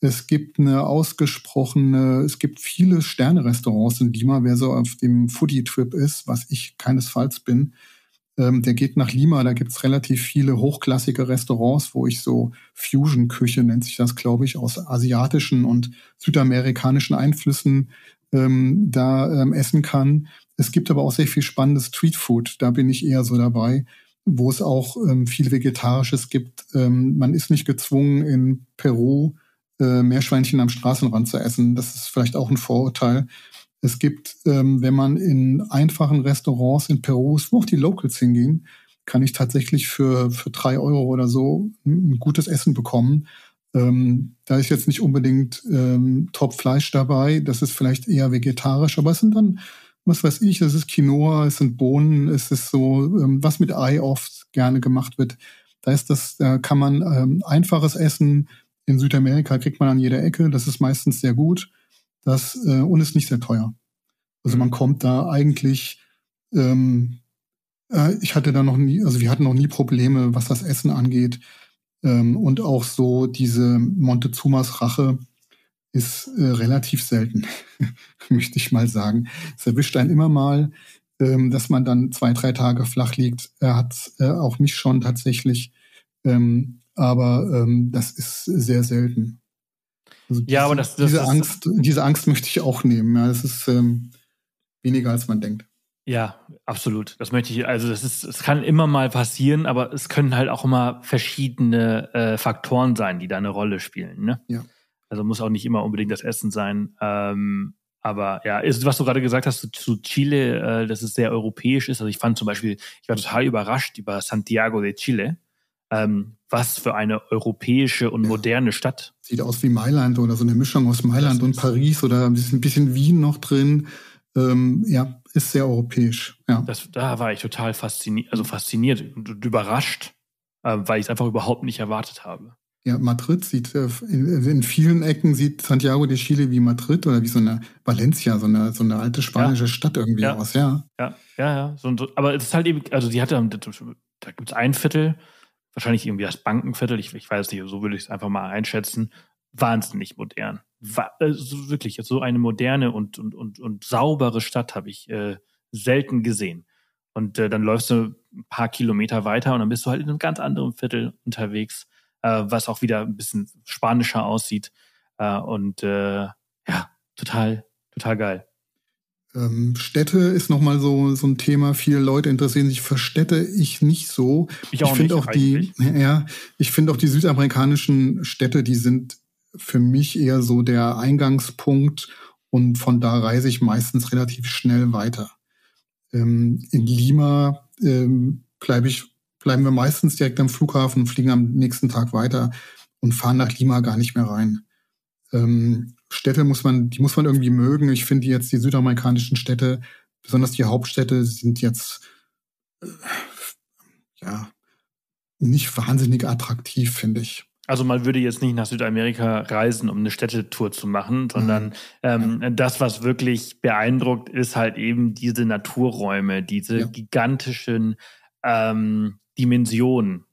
Speaker 2: Es gibt eine ausgesprochene, es gibt viele Sterne-Restaurants in Lima. Wer so auf dem Foodie-Trip ist, was ich keinesfalls bin, ähm, der geht nach Lima. Da gibt's relativ viele hochklassige Restaurants, wo ich so Fusion-Küche, nennt sich das, glaube ich, aus asiatischen und südamerikanischen Einflüssen ähm, da ähm, essen kann. Es gibt aber auch sehr viel spannendes Streetfood. Da bin ich eher so dabei, wo es auch ähm, viel Vegetarisches gibt. Ähm, man ist nicht gezwungen, in Peru äh, Meerschweinchen am Straßenrand zu essen. Das ist vielleicht auch ein Vorurteil. Es gibt, ähm, wenn man in einfachen Restaurants in Peru, wo auch die Locals hingehen, kann ich tatsächlich für, für drei Euro oder so ein gutes Essen bekommen. Ähm, da ist jetzt nicht unbedingt ähm, Top-Fleisch dabei, das ist vielleicht eher vegetarisch, aber es sind dann was weiß ich, es ist Quinoa, es sind Bohnen, es ist so, ähm, was mit Ei oft gerne gemacht wird. Da ist das, da kann man ähm, einfaches Essen in Südamerika kriegt man an jeder Ecke. Das ist meistens sehr gut. Das äh, und ist nicht sehr teuer. Also man mhm. kommt da eigentlich. Ähm, äh, ich hatte da noch nie, also wir hatten noch nie Probleme, was das Essen angeht. Ähm, und auch so diese Montezumas Rache ist äh, relativ selten, (laughs) möchte ich mal sagen. Es erwischt einen immer mal, ähm, dass man dann zwei, drei Tage flach liegt. Er hat äh, auch mich schon tatsächlich, ähm, aber ähm, das ist sehr selten. Also diese, ja, aber das, das diese ist, Angst, diese Angst möchte ich auch nehmen. Ja, das ist ähm, weniger als man denkt.
Speaker 1: Ja, absolut. Das möchte ich, also das ist, es kann immer mal passieren, aber es können halt auch immer verschiedene äh, Faktoren sein, die da eine Rolle spielen. Ne?
Speaker 2: Ja.
Speaker 1: Also muss auch nicht immer unbedingt das Essen sein. Ähm, aber ja, ist, was du gerade gesagt hast zu, zu Chile, äh, dass es sehr europäisch ist. Also ich fand zum Beispiel, ich war total überrascht über Santiago de Chile. Ähm, was für eine europäische und moderne Stadt.
Speaker 2: Sieht aus wie Mailand oder so eine Mischung aus Mailand und Paris oder ein bisschen, ein bisschen Wien noch drin. ähm, ja, ist sehr europäisch. Ja.
Speaker 1: Das, da war ich total fasziniert, also fasziniert und überrascht, äh, weil ich es einfach überhaupt nicht erwartet habe.
Speaker 2: Ja, Madrid sieht äh, in, in, vielen Ecken sieht Santiago de Chile wie Madrid oder wie so eine Valencia, so eine, so eine alte spanische ja. Stadt irgendwie
Speaker 1: ja.
Speaker 2: aus,
Speaker 1: ja. Ja, ja, ja. So, aber es ist halt eben, also sie hatte, da gibt es ein Viertel, wahrscheinlich irgendwie das Bankenviertel, ich, ich weiß nicht, so würde ich es einfach mal einschätzen, wahnsinnig modern. War, also wirklich, so eine moderne und, und, und, und saubere Stadt habe ich äh, selten gesehen. Und äh, dann läufst du ein paar Kilometer weiter und dann bist du halt in einem ganz anderen Viertel unterwegs äh, was auch wieder ein bisschen spanischer aussieht. Äh, und äh, ja, total, total geil.
Speaker 2: Ähm, Städte ist nochmal so, so ein Thema. Viele Leute interessieren sich für Städte. Ich nicht so.
Speaker 1: Ich auch ich nicht,
Speaker 2: auch die, (laughs) ja, ich finde auch die südamerikanischen Städte, die sind für mich eher so der Eingangspunkt und von da reise ich meistens relativ schnell weiter. Ähm, in Lima ähm, bleibe ich bleiben wir meistens direkt am Flughafen, fliegen am nächsten Tag weiter und fahren nach Lima gar nicht mehr rein. Ähm, Städte muss man, die muss man irgendwie mögen. Ich finde jetzt die südamerikanischen Städte, besonders die Hauptstädte, sind jetzt äh, ja nicht wahnsinnig attraktiv, finde ich.
Speaker 1: Also man würde jetzt nicht nach Südamerika reisen, um eine Städtetour zu machen, sondern mhm. ähm, das, was wirklich beeindruckt, ist halt eben diese Naturräume, diese ja. gigantischen ähm, Dimension,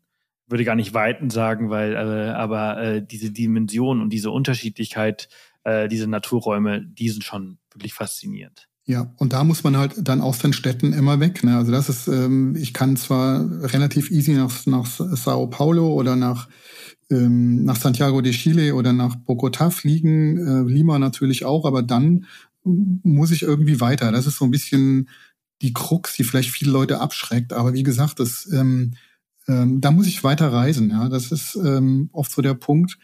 Speaker 1: würde gar nicht Weiten sagen, weil, äh, aber äh, diese Dimension und diese Unterschiedlichkeit, äh, diese Naturräume, die sind schon wirklich faszinierend.
Speaker 2: Ja, und da muss man halt dann aus den Städten immer weg. Ne? Also das ist, ähm, ich kann zwar relativ easy nach, nach Sao Paulo oder nach, ähm, nach Santiago de Chile oder nach Bogotá fliegen, äh, Lima natürlich auch, aber dann muss ich irgendwie weiter. Das ist so ein bisschen die Krux, die vielleicht viele Leute abschreckt. Aber wie gesagt, das, ähm, ähm, da muss ich weiter reisen. Ja, das ist ähm, oft so der Punkt.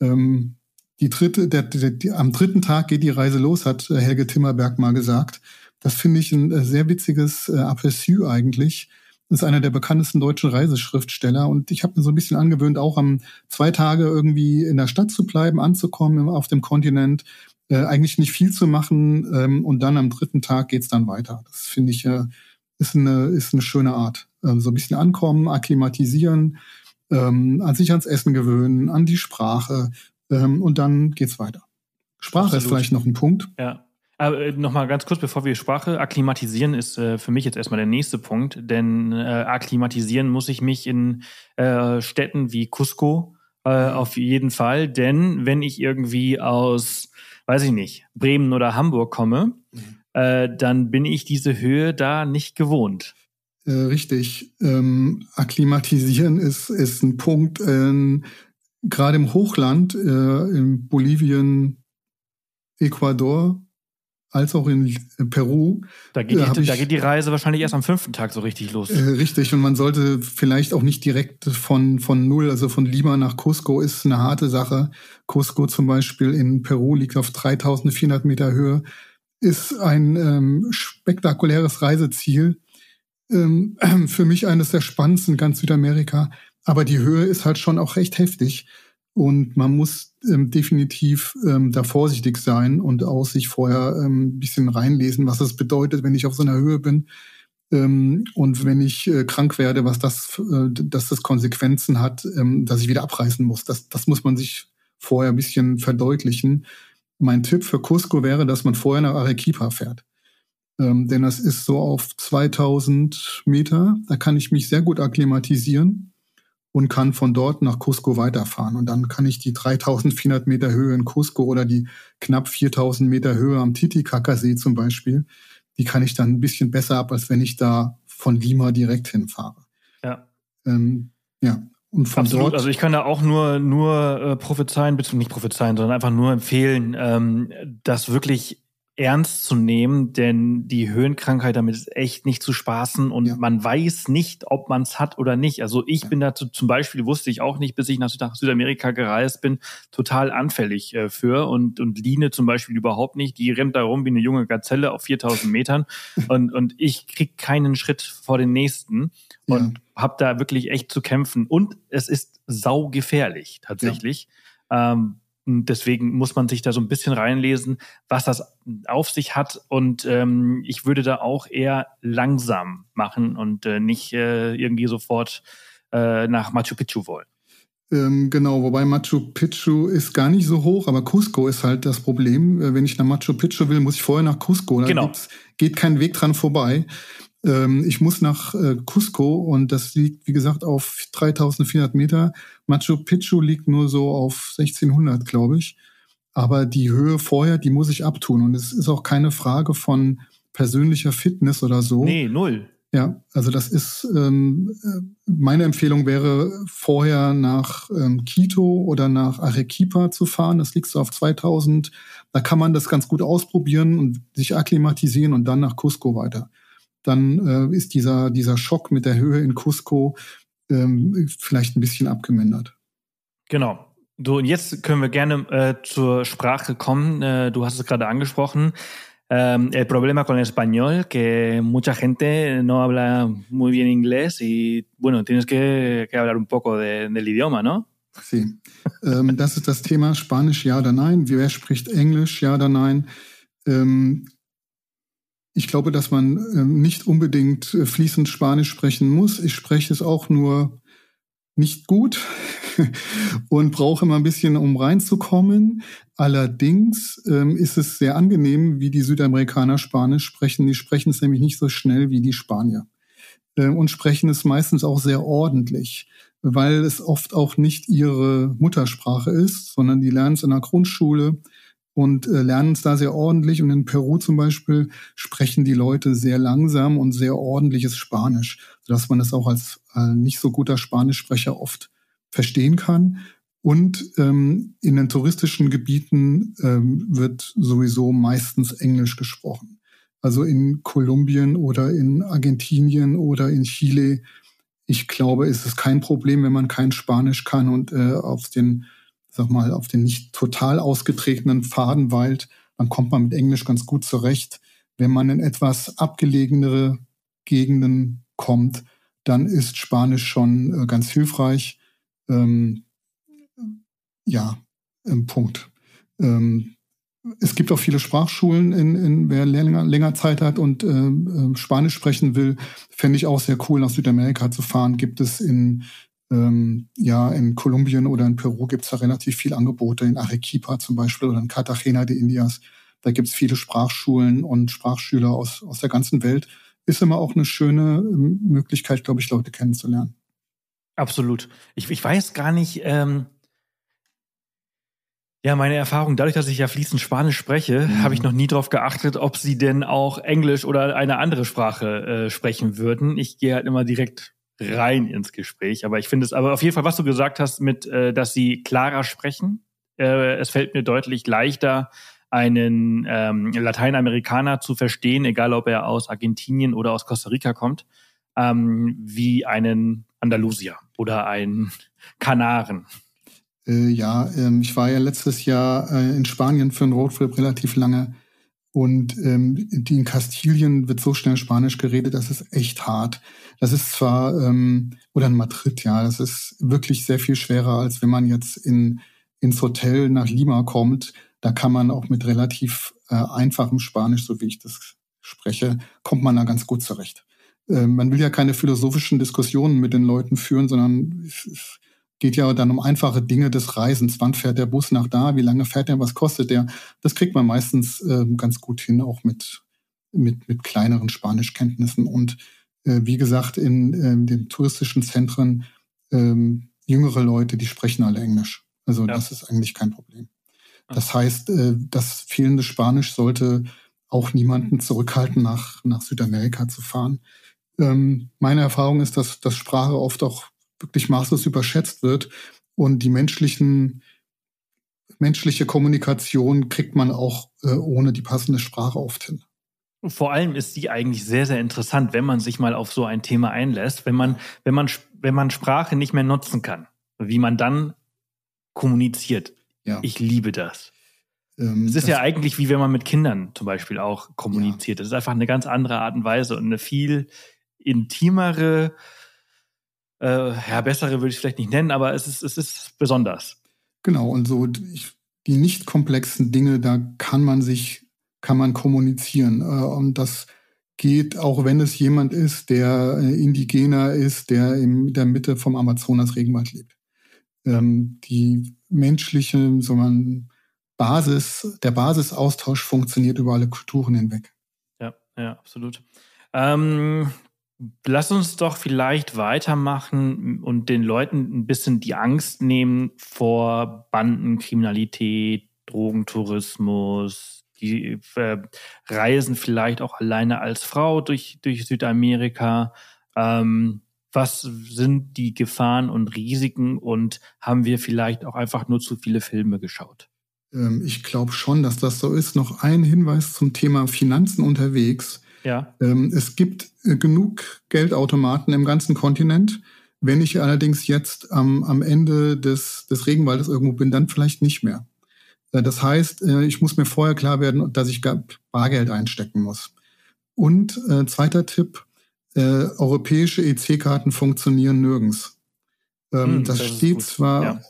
Speaker 2: Ähm, die dritte, der, der, die, am dritten Tag geht die Reise los, hat äh, Helge Timmerberg mal gesagt. Das finde ich ein äh, sehr witziges äh, Aperçu eigentlich. Das ist einer der bekanntesten deutschen Reiseschriftsteller und ich habe mir so ein bisschen angewöhnt, auch am zwei Tage irgendwie in der Stadt zu bleiben, anzukommen auf dem Kontinent äh, eigentlich nicht viel zu machen ähm, und dann am dritten Tag geht's dann weiter. Das finde ich äh, ist, eine, ist eine schöne Art. Ähm, so ein bisschen ankommen, akklimatisieren, ähm, an sich ans Essen gewöhnen, an die Sprache ähm, und dann geht's weiter. Sprache Absolut. ist vielleicht noch ein Punkt.
Speaker 1: Ja. Aber äh, nochmal ganz kurz, bevor wir Sprache akklimatisieren, ist äh, für mich jetzt erstmal der nächste Punkt. Denn äh, akklimatisieren muss ich mich in äh, Städten wie Cusco äh, auf jeden Fall. Denn wenn ich irgendwie aus weiß ich nicht, Bremen oder Hamburg komme, mhm. äh, dann bin ich diese Höhe da nicht gewohnt.
Speaker 2: Äh, richtig. Ähm, akklimatisieren ist, ist ein Punkt. Ähm, Gerade im Hochland, äh, in Bolivien, Ecuador, als auch in Peru.
Speaker 1: Da geht, die, ich, da geht die Reise wahrscheinlich erst am fünften Tag so richtig los.
Speaker 2: Äh, richtig, und man sollte vielleicht auch nicht direkt von, von Null, also von Lima nach Cusco ist eine harte Sache. Cusco zum Beispiel in Peru liegt auf 3400 Meter Höhe, ist ein ähm, spektakuläres Reiseziel. Ähm, (clears throat) für mich eines der spannendsten in ganz Südamerika. Aber die Höhe ist halt schon auch recht heftig. Und man muss ähm, definitiv ähm, da vorsichtig sein und auch sich vorher ähm, ein bisschen reinlesen, was das bedeutet, wenn ich auf so einer Höhe bin. Ähm, und wenn ich äh, krank werde, was das, äh, dass das Konsequenzen hat, ähm, dass ich wieder abreißen muss. Das, das muss man sich vorher ein bisschen verdeutlichen. Mein Tipp für Cusco wäre, dass man vorher nach Arequipa fährt. Ähm, denn das ist so auf 2000 Meter. Da kann ich mich sehr gut akklimatisieren und kann von dort nach Cusco weiterfahren. Und dann kann ich die 3400 Meter Höhe in Cusco oder die knapp 4000 Meter Höhe am Titicaca-See zum Beispiel, die kann ich dann ein bisschen besser ab, als wenn ich da von Lima direkt hinfahre.
Speaker 1: Ja.
Speaker 2: Ähm, ja.
Speaker 1: Und von Absolut. dort. Also ich kann da auch nur nur äh, prophezeien, beziehungsweise nicht prophezeien, sondern einfach nur empfehlen, ähm, dass wirklich ernst zu nehmen, denn die Höhenkrankheit damit ist echt nicht zu spaßen und ja. man weiß nicht, ob man es hat oder nicht. Also ich ja. bin dazu zum Beispiel, wusste ich auch nicht, bis ich nach, Südamerika gereist bin, total anfällig äh, für und, und Line zum Beispiel überhaupt nicht. Die rennt da rum wie eine junge Gazelle auf 4000 Metern (laughs) und, und ich krieg keinen Schritt vor den nächsten und ja. habe da wirklich echt zu kämpfen und es ist saugefährlich tatsächlich. Ähm, deswegen muss man sich da so ein bisschen reinlesen, was das auf sich hat. Und ähm, ich würde da auch eher langsam machen und äh, nicht äh, irgendwie sofort äh, nach Machu Picchu wollen.
Speaker 2: Ähm, genau, wobei Machu Picchu ist gar nicht so hoch, aber Cusco ist halt das Problem. Äh, wenn ich nach Machu Picchu will, muss ich vorher nach Cusco. Da
Speaker 1: genau.
Speaker 2: geht kein Weg dran vorbei. Ähm, ich muss nach äh, Cusco und das liegt, wie gesagt, auf 3400 Meter. Machu Picchu liegt nur so auf 1600, glaube ich. Aber die Höhe vorher, die muss ich abtun. Und es ist auch keine Frage von persönlicher Fitness oder so.
Speaker 1: Nee, null.
Speaker 2: Ja, also das ist, ähm, äh, meine Empfehlung wäre, vorher nach ähm, Quito oder nach Arequipa zu fahren. Das liegt so auf 2000. Da kann man das ganz gut ausprobieren und sich akklimatisieren und dann nach Cusco weiter dann äh, ist dieser, dieser Schock mit der Höhe in Cusco ähm, vielleicht ein bisschen abgemindert.
Speaker 1: Genau. So, und jetzt können wir gerne äh, zur Sprache kommen. Äh, du hast es gerade angesprochen. Um, el problema con el español, que mucha gente no habla muy bien inglés y bueno, tienes que, que hablar un poco de, del idioma, ¿no?
Speaker 2: Sí. ähm, das ist das Thema Spanisch, ja oder nein. Wer spricht Englisch, ja oder nein? Ähm, ich glaube, dass man ähm, nicht unbedingt äh, fließend Spanisch sprechen muss. Ich spreche es auch nur nicht gut (laughs) und brauche immer ein bisschen, um reinzukommen. Allerdings ähm, ist es sehr angenehm, wie die Südamerikaner Spanisch sprechen. Die sprechen es nämlich nicht so schnell wie die Spanier äh, und sprechen es meistens auch sehr ordentlich, weil es oft auch nicht ihre Muttersprache ist, sondern die lernen es in der Grundschule und äh, lernen es da sehr ordentlich. Und in Peru zum Beispiel sprechen die Leute sehr langsam und sehr ordentliches Spanisch, sodass man es auch als äh, nicht so guter Spanischsprecher oft verstehen kann. Und ähm, in den touristischen Gebieten ähm, wird sowieso meistens Englisch gesprochen. Also in Kolumbien oder in Argentinien oder in Chile, ich glaube, ist es kein Problem, wenn man kein Spanisch kann und äh, auf den sag mal, auf den nicht total ausgetretenen Fadenwald, dann kommt man mit Englisch ganz gut zurecht. Wenn man in etwas abgelegenere Gegenden kommt, dann ist Spanisch schon äh, ganz hilfreich. Ähm, ja, im Punkt. Ähm, es gibt auch viele Sprachschulen, in, in wer länger, länger Zeit hat und äh, äh Spanisch sprechen will, fände ich auch sehr cool, nach Südamerika zu fahren. Gibt es in ähm, ja, in Kolumbien oder in Peru gibt es da relativ viele Angebote, in Arequipa zum Beispiel oder in Cartagena de Indias. Da gibt es viele Sprachschulen und Sprachschüler aus, aus der ganzen Welt. Ist immer auch eine schöne ähm, Möglichkeit, glaube ich, Leute kennenzulernen.
Speaker 1: Absolut. Ich, ich weiß gar nicht, ähm, ja, meine Erfahrung, dadurch, dass ich ja fließend Spanisch spreche, mhm. habe ich noch nie darauf geachtet, ob sie denn auch Englisch oder eine andere Sprache äh, sprechen würden. Ich gehe halt immer direkt rein ins Gespräch. Aber ich finde es, aber auf jeden Fall, was du gesagt hast, mit, äh, dass sie klarer sprechen. Äh, es fällt mir deutlich leichter, einen ähm, Lateinamerikaner zu verstehen, egal ob er aus Argentinien oder aus Costa Rica kommt, ähm, wie einen Andalusier oder einen Kanaren.
Speaker 2: Äh, ja, ähm, ich war ja letztes Jahr äh, in Spanien für einen Roadtrip relativ lange und ähm, in Kastilien wird so schnell Spanisch geredet, das ist echt hart. Das ist zwar, ähm, oder in Madrid, ja, das ist wirklich sehr viel schwerer, als wenn man jetzt in, ins Hotel nach Lima kommt. Da kann man auch mit relativ äh, einfachem Spanisch, so wie ich das spreche, kommt man da ganz gut zurecht. Äh, man will ja keine philosophischen Diskussionen mit den Leuten führen, sondern geht ja dann um einfache Dinge des Reisens. Wann fährt der Bus nach da? Wie lange fährt der? Was kostet der? Das kriegt man meistens äh, ganz gut hin, auch mit, mit, mit kleineren Spanischkenntnissen. Und wie gesagt, in äh, den touristischen Zentren ähm, jüngere Leute, die sprechen alle Englisch. Also ja. das ist eigentlich kein Problem. Das heißt, äh, das fehlende Spanisch sollte auch niemanden zurückhalten, nach, nach Südamerika zu fahren. Ähm, meine Erfahrung ist, dass, dass Sprache oft auch wirklich maßlos überschätzt wird. Und die menschlichen, menschliche Kommunikation kriegt man auch äh, ohne die passende Sprache oft hin.
Speaker 1: Vor allem ist die eigentlich sehr, sehr interessant, wenn man sich mal auf so ein Thema einlässt, wenn man, wenn man, wenn man Sprache nicht mehr nutzen kann, wie man dann kommuniziert. Ja. Ich liebe das. Ähm, es ist ja eigentlich wie wenn man mit Kindern zum Beispiel auch kommuniziert. Es ja. ist einfach eine ganz andere Art und Weise und eine viel intimere, äh, ja, bessere würde ich vielleicht nicht nennen, aber es ist, es ist besonders.
Speaker 2: Genau, und so, ich die nicht komplexen Dinge, da kann man sich, kann man kommunizieren. Äh, und das geht, auch wenn es jemand ist, der äh, indigener ist, der in der Mitte vom Amazonas-Regenwald lebt. Ähm, die menschliche, so man Basis, der Basisaustausch funktioniert über alle Kulturen hinweg.
Speaker 1: Ja, ja, absolut. Ähm, lass uns doch vielleicht weitermachen und den Leuten ein bisschen die Angst nehmen vor Bandenkriminalität, Drogentourismus, die äh, reisen vielleicht auch alleine als Frau durch, durch Südamerika. Ähm, was sind die Gefahren und Risiken und haben wir vielleicht auch einfach nur zu viele Filme geschaut?
Speaker 2: Ähm, ich glaube schon, dass das so ist. Noch ein Hinweis zum Thema Finanzen unterwegs.
Speaker 1: Ja.
Speaker 2: Ähm, es gibt äh, genug Geldautomaten im ganzen Kontinent. Wenn ich allerdings jetzt am, Ende des, des Regenwaldes irgendwo bin, dann vielleicht nicht mehr. Äh, das heißt, äh, ich muss mir vorher klar werden, dass ich Bargeld einstecken muss. Und äh, zweiter Tipp, äh, europäische EC-Karten funktionieren nirgends. Ähm, hm, das, das steht zwar ja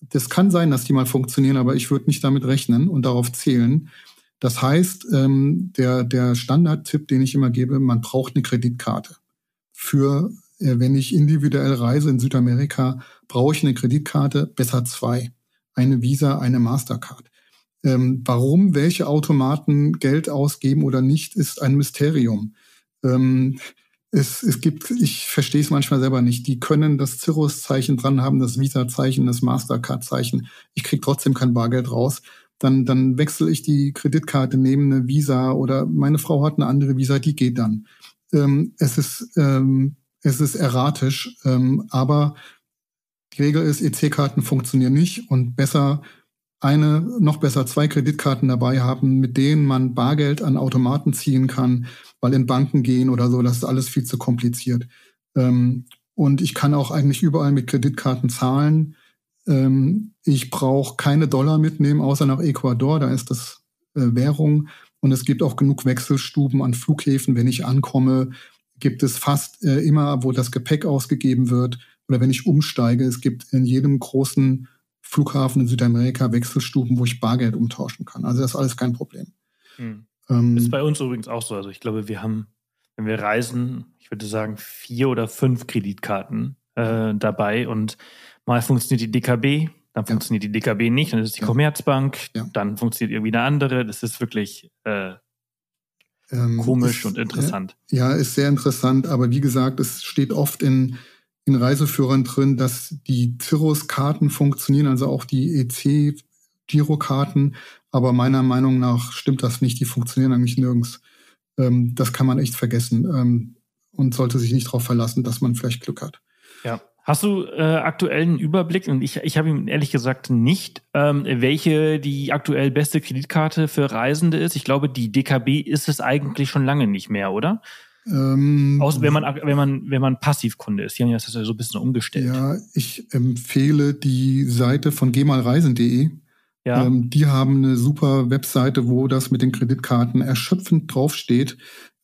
Speaker 2: das kann sein, dass die mal funktionieren, aber ich würde nicht damit rechnen und darauf zählen. Das heißt, ähm, der, der Standardtipp, den ich immer gebe, man braucht eine Kreditkarte. Für, äh, wenn ich individuell reise in Südamerika, brauche ich eine Kreditkarte, besser zwei. Eine Visa, eine Mastercard. Ähm, warum welche Automaten Geld ausgeben oder nicht, ist ein Mysterium. Ähm, es, es gibt, ich verstehe es manchmal selber nicht, die können das Cirrus-Zeichen dran haben, das Visa-Zeichen, das Mastercard-Zeichen. Ich krieg trotzdem kein Bargeld raus. Dann, dann wechsle ich die Kreditkarte, nehme eine Visa oder meine Frau hat eine andere Visa, die geht dann. Ähm, es, ist, ähm, es ist erratisch, ähm, aber die Regel ist, EC-Karten funktionieren nicht und besser eine, noch besser zwei Kreditkarten dabei haben, mit denen man Bargeld an Automaten ziehen kann, weil in Banken gehen oder so, das ist alles viel zu kompliziert. Ähm, und ich kann auch eigentlich überall mit Kreditkarten zahlen. Ähm, ich brauche keine Dollar mitnehmen, außer nach Ecuador, da ist das äh, Währung. Und es gibt auch genug Wechselstuben an Flughäfen. Wenn ich ankomme, gibt es fast äh, immer, wo das Gepäck ausgegeben wird. Oder wenn ich umsteige, es gibt in jedem großen Flughafen in Südamerika Wechselstuben, wo ich Bargeld umtauschen kann. Also das ist alles kein Problem.
Speaker 1: Hm. Ähm, ist bei uns übrigens auch so. Also ich glaube, wir haben, wenn wir reisen, ich würde sagen, vier oder fünf Kreditkarten äh, dabei und mal funktioniert die DKB, dann funktioniert ja. die DKB nicht, dann ist es die ja. Commerzbank, ja. dann funktioniert irgendwie eine andere. Das ist wirklich äh, ähm, komisch ist, und interessant.
Speaker 2: Ja, ist sehr interessant, aber wie gesagt, es steht oft in in Reiseführern drin, dass die Cirrus-Karten funktionieren, also auch die EC-Girokarten. Aber meiner Meinung nach stimmt das nicht. Die funktionieren eigentlich nirgends. Ähm, das kann man echt vergessen ähm, und sollte sich nicht darauf verlassen, dass man vielleicht Glück hat.
Speaker 1: Ja. Hast du äh, aktuellen Überblick, und ich, ich habe ihn ehrlich gesagt nicht, ähm, welche die aktuell beste Kreditkarte für Reisende ist? Ich glaube, die DKB ist es eigentlich schon lange nicht mehr, oder? Ähm, Außer wenn man, wenn man, wenn man Passivkunde ist. Die haben ja das ja so ein bisschen umgestellt.
Speaker 2: Ja, ich empfehle die Seite von gehmalreisen.de. Ja. Ähm, die haben eine super Webseite, wo das mit den Kreditkarten erschöpfend draufsteht.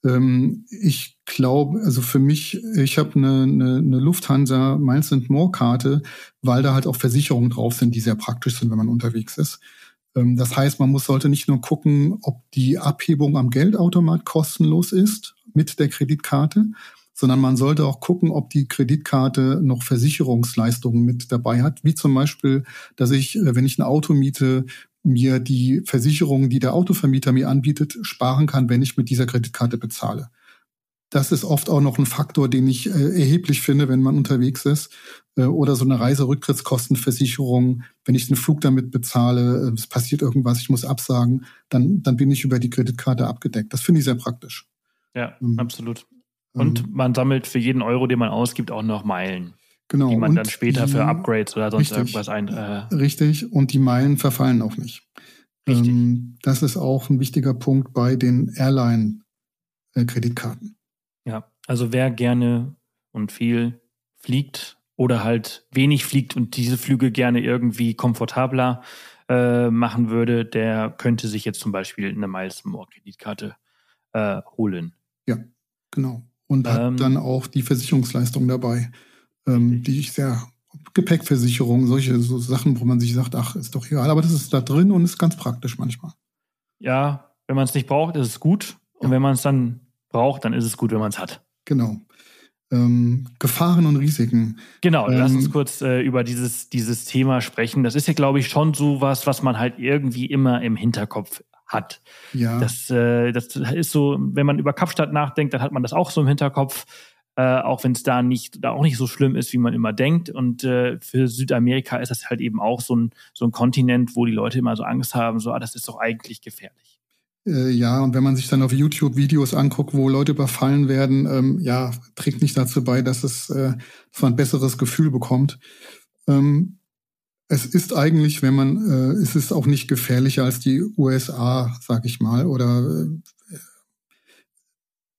Speaker 2: Ähm, ich glaube, also für mich, ich habe eine, eine, eine Lufthansa Miles and More Karte, weil da halt auch Versicherungen drauf sind, die sehr praktisch sind, wenn man unterwegs ist. Ähm, das heißt, man muss, sollte nicht nur gucken, ob die Abhebung am Geldautomat kostenlos ist mit der Kreditkarte, sondern man sollte auch gucken, ob die Kreditkarte noch Versicherungsleistungen mit dabei hat, wie zum Beispiel, dass ich, äh, wenn ich ein Auto miete, mir die Versicherung, die der Autovermieter mir anbietet, sparen kann, wenn ich mit dieser Kreditkarte bezahle. Das ist oft auch noch ein Faktor, den ich äh, erheblich finde, wenn man unterwegs ist. Äh, oder so eine Reiserücktrittskostenversicherung. Wenn ich den Flug damit bezahle, es passiert irgendwas, ich muss absagen, dann, dann bin ich über die Kreditkarte abgedeckt. Das finde ich sehr praktisch.
Speaker 1: Ja, ähm, absolut. Und ähm, man sammelt für jeden Euro, den man ausgibt, auch noch Meilen.
Speaker 2: Genau.
Speaker 1: Die man und dann später die, für Upgrades oder sonst richtig, irgendwas ein.
Speaker 2: Äh, richtig. Und die Meilen verfallen auch nicht. Richtig. Ähm, das ist auch ein wichtiger Punkt bei den Airline-Kreditkarten.
Speaker 1: Ja, also wer gerne und viel fliegt oder halt wenig fliegt und diese Flüge gerne irgendwie komfortabler äh, machen würde, der könnte sich jetzt zum Beispiel eine Miles More Kreditkarte äh, holen.
Speaker 2: Ja, genau. Und hat ähm, dann auch die Versicherungsleistung dabei, ähm, die ich sehr Gepäckversicherung, solche so Sachen, wo man sich sagt, ach, ist doch egal, aber das ist da drin und ist ganz praktisch manchmal.
Speaker 1: Ja, wenn man es nicht braucht, ist es gut. Und ja. wenn man es dann braucht, dann ist es gut, wenn man es hat.
Speaker 2: Genau. Ähm, Gefahren und Risiken.
Speaker 1: Genau, ähm, lass uns kurz äh, über dieses, dieses Thema sprechen. Das ist ja, glaube ich, schon so was, was man halt irgendwie immer im Hinterkopf hat. Ja. Das, äh, das ist so, wenn man über Kapstadt nachdenkt, dann hat man das auch so im Hinterkopf. Äh, auch wenn es da nicht, da auch nicht so schlimm ist, wie man immer denkt. Und äh, für Südamerika ist das halt eben auch so ein, so ein Kontinent, wo die Leute immer so Angst haben, so, ah, das ist doch eigentlich gefährlich.
Speaker 2: Äh, ja, und wenn man sich dann auf YouTube Videos anguckt, wo Leute überfallen werden, ähm, ja, trägt nicht dazu bei, dass es, äh, dass man ein besseres Gefühl bekommt. Ähm, es ist eigentlich, wenn man, äh, es ist auch nicht gefährlicher als die USA, sag ich mal, oder äh,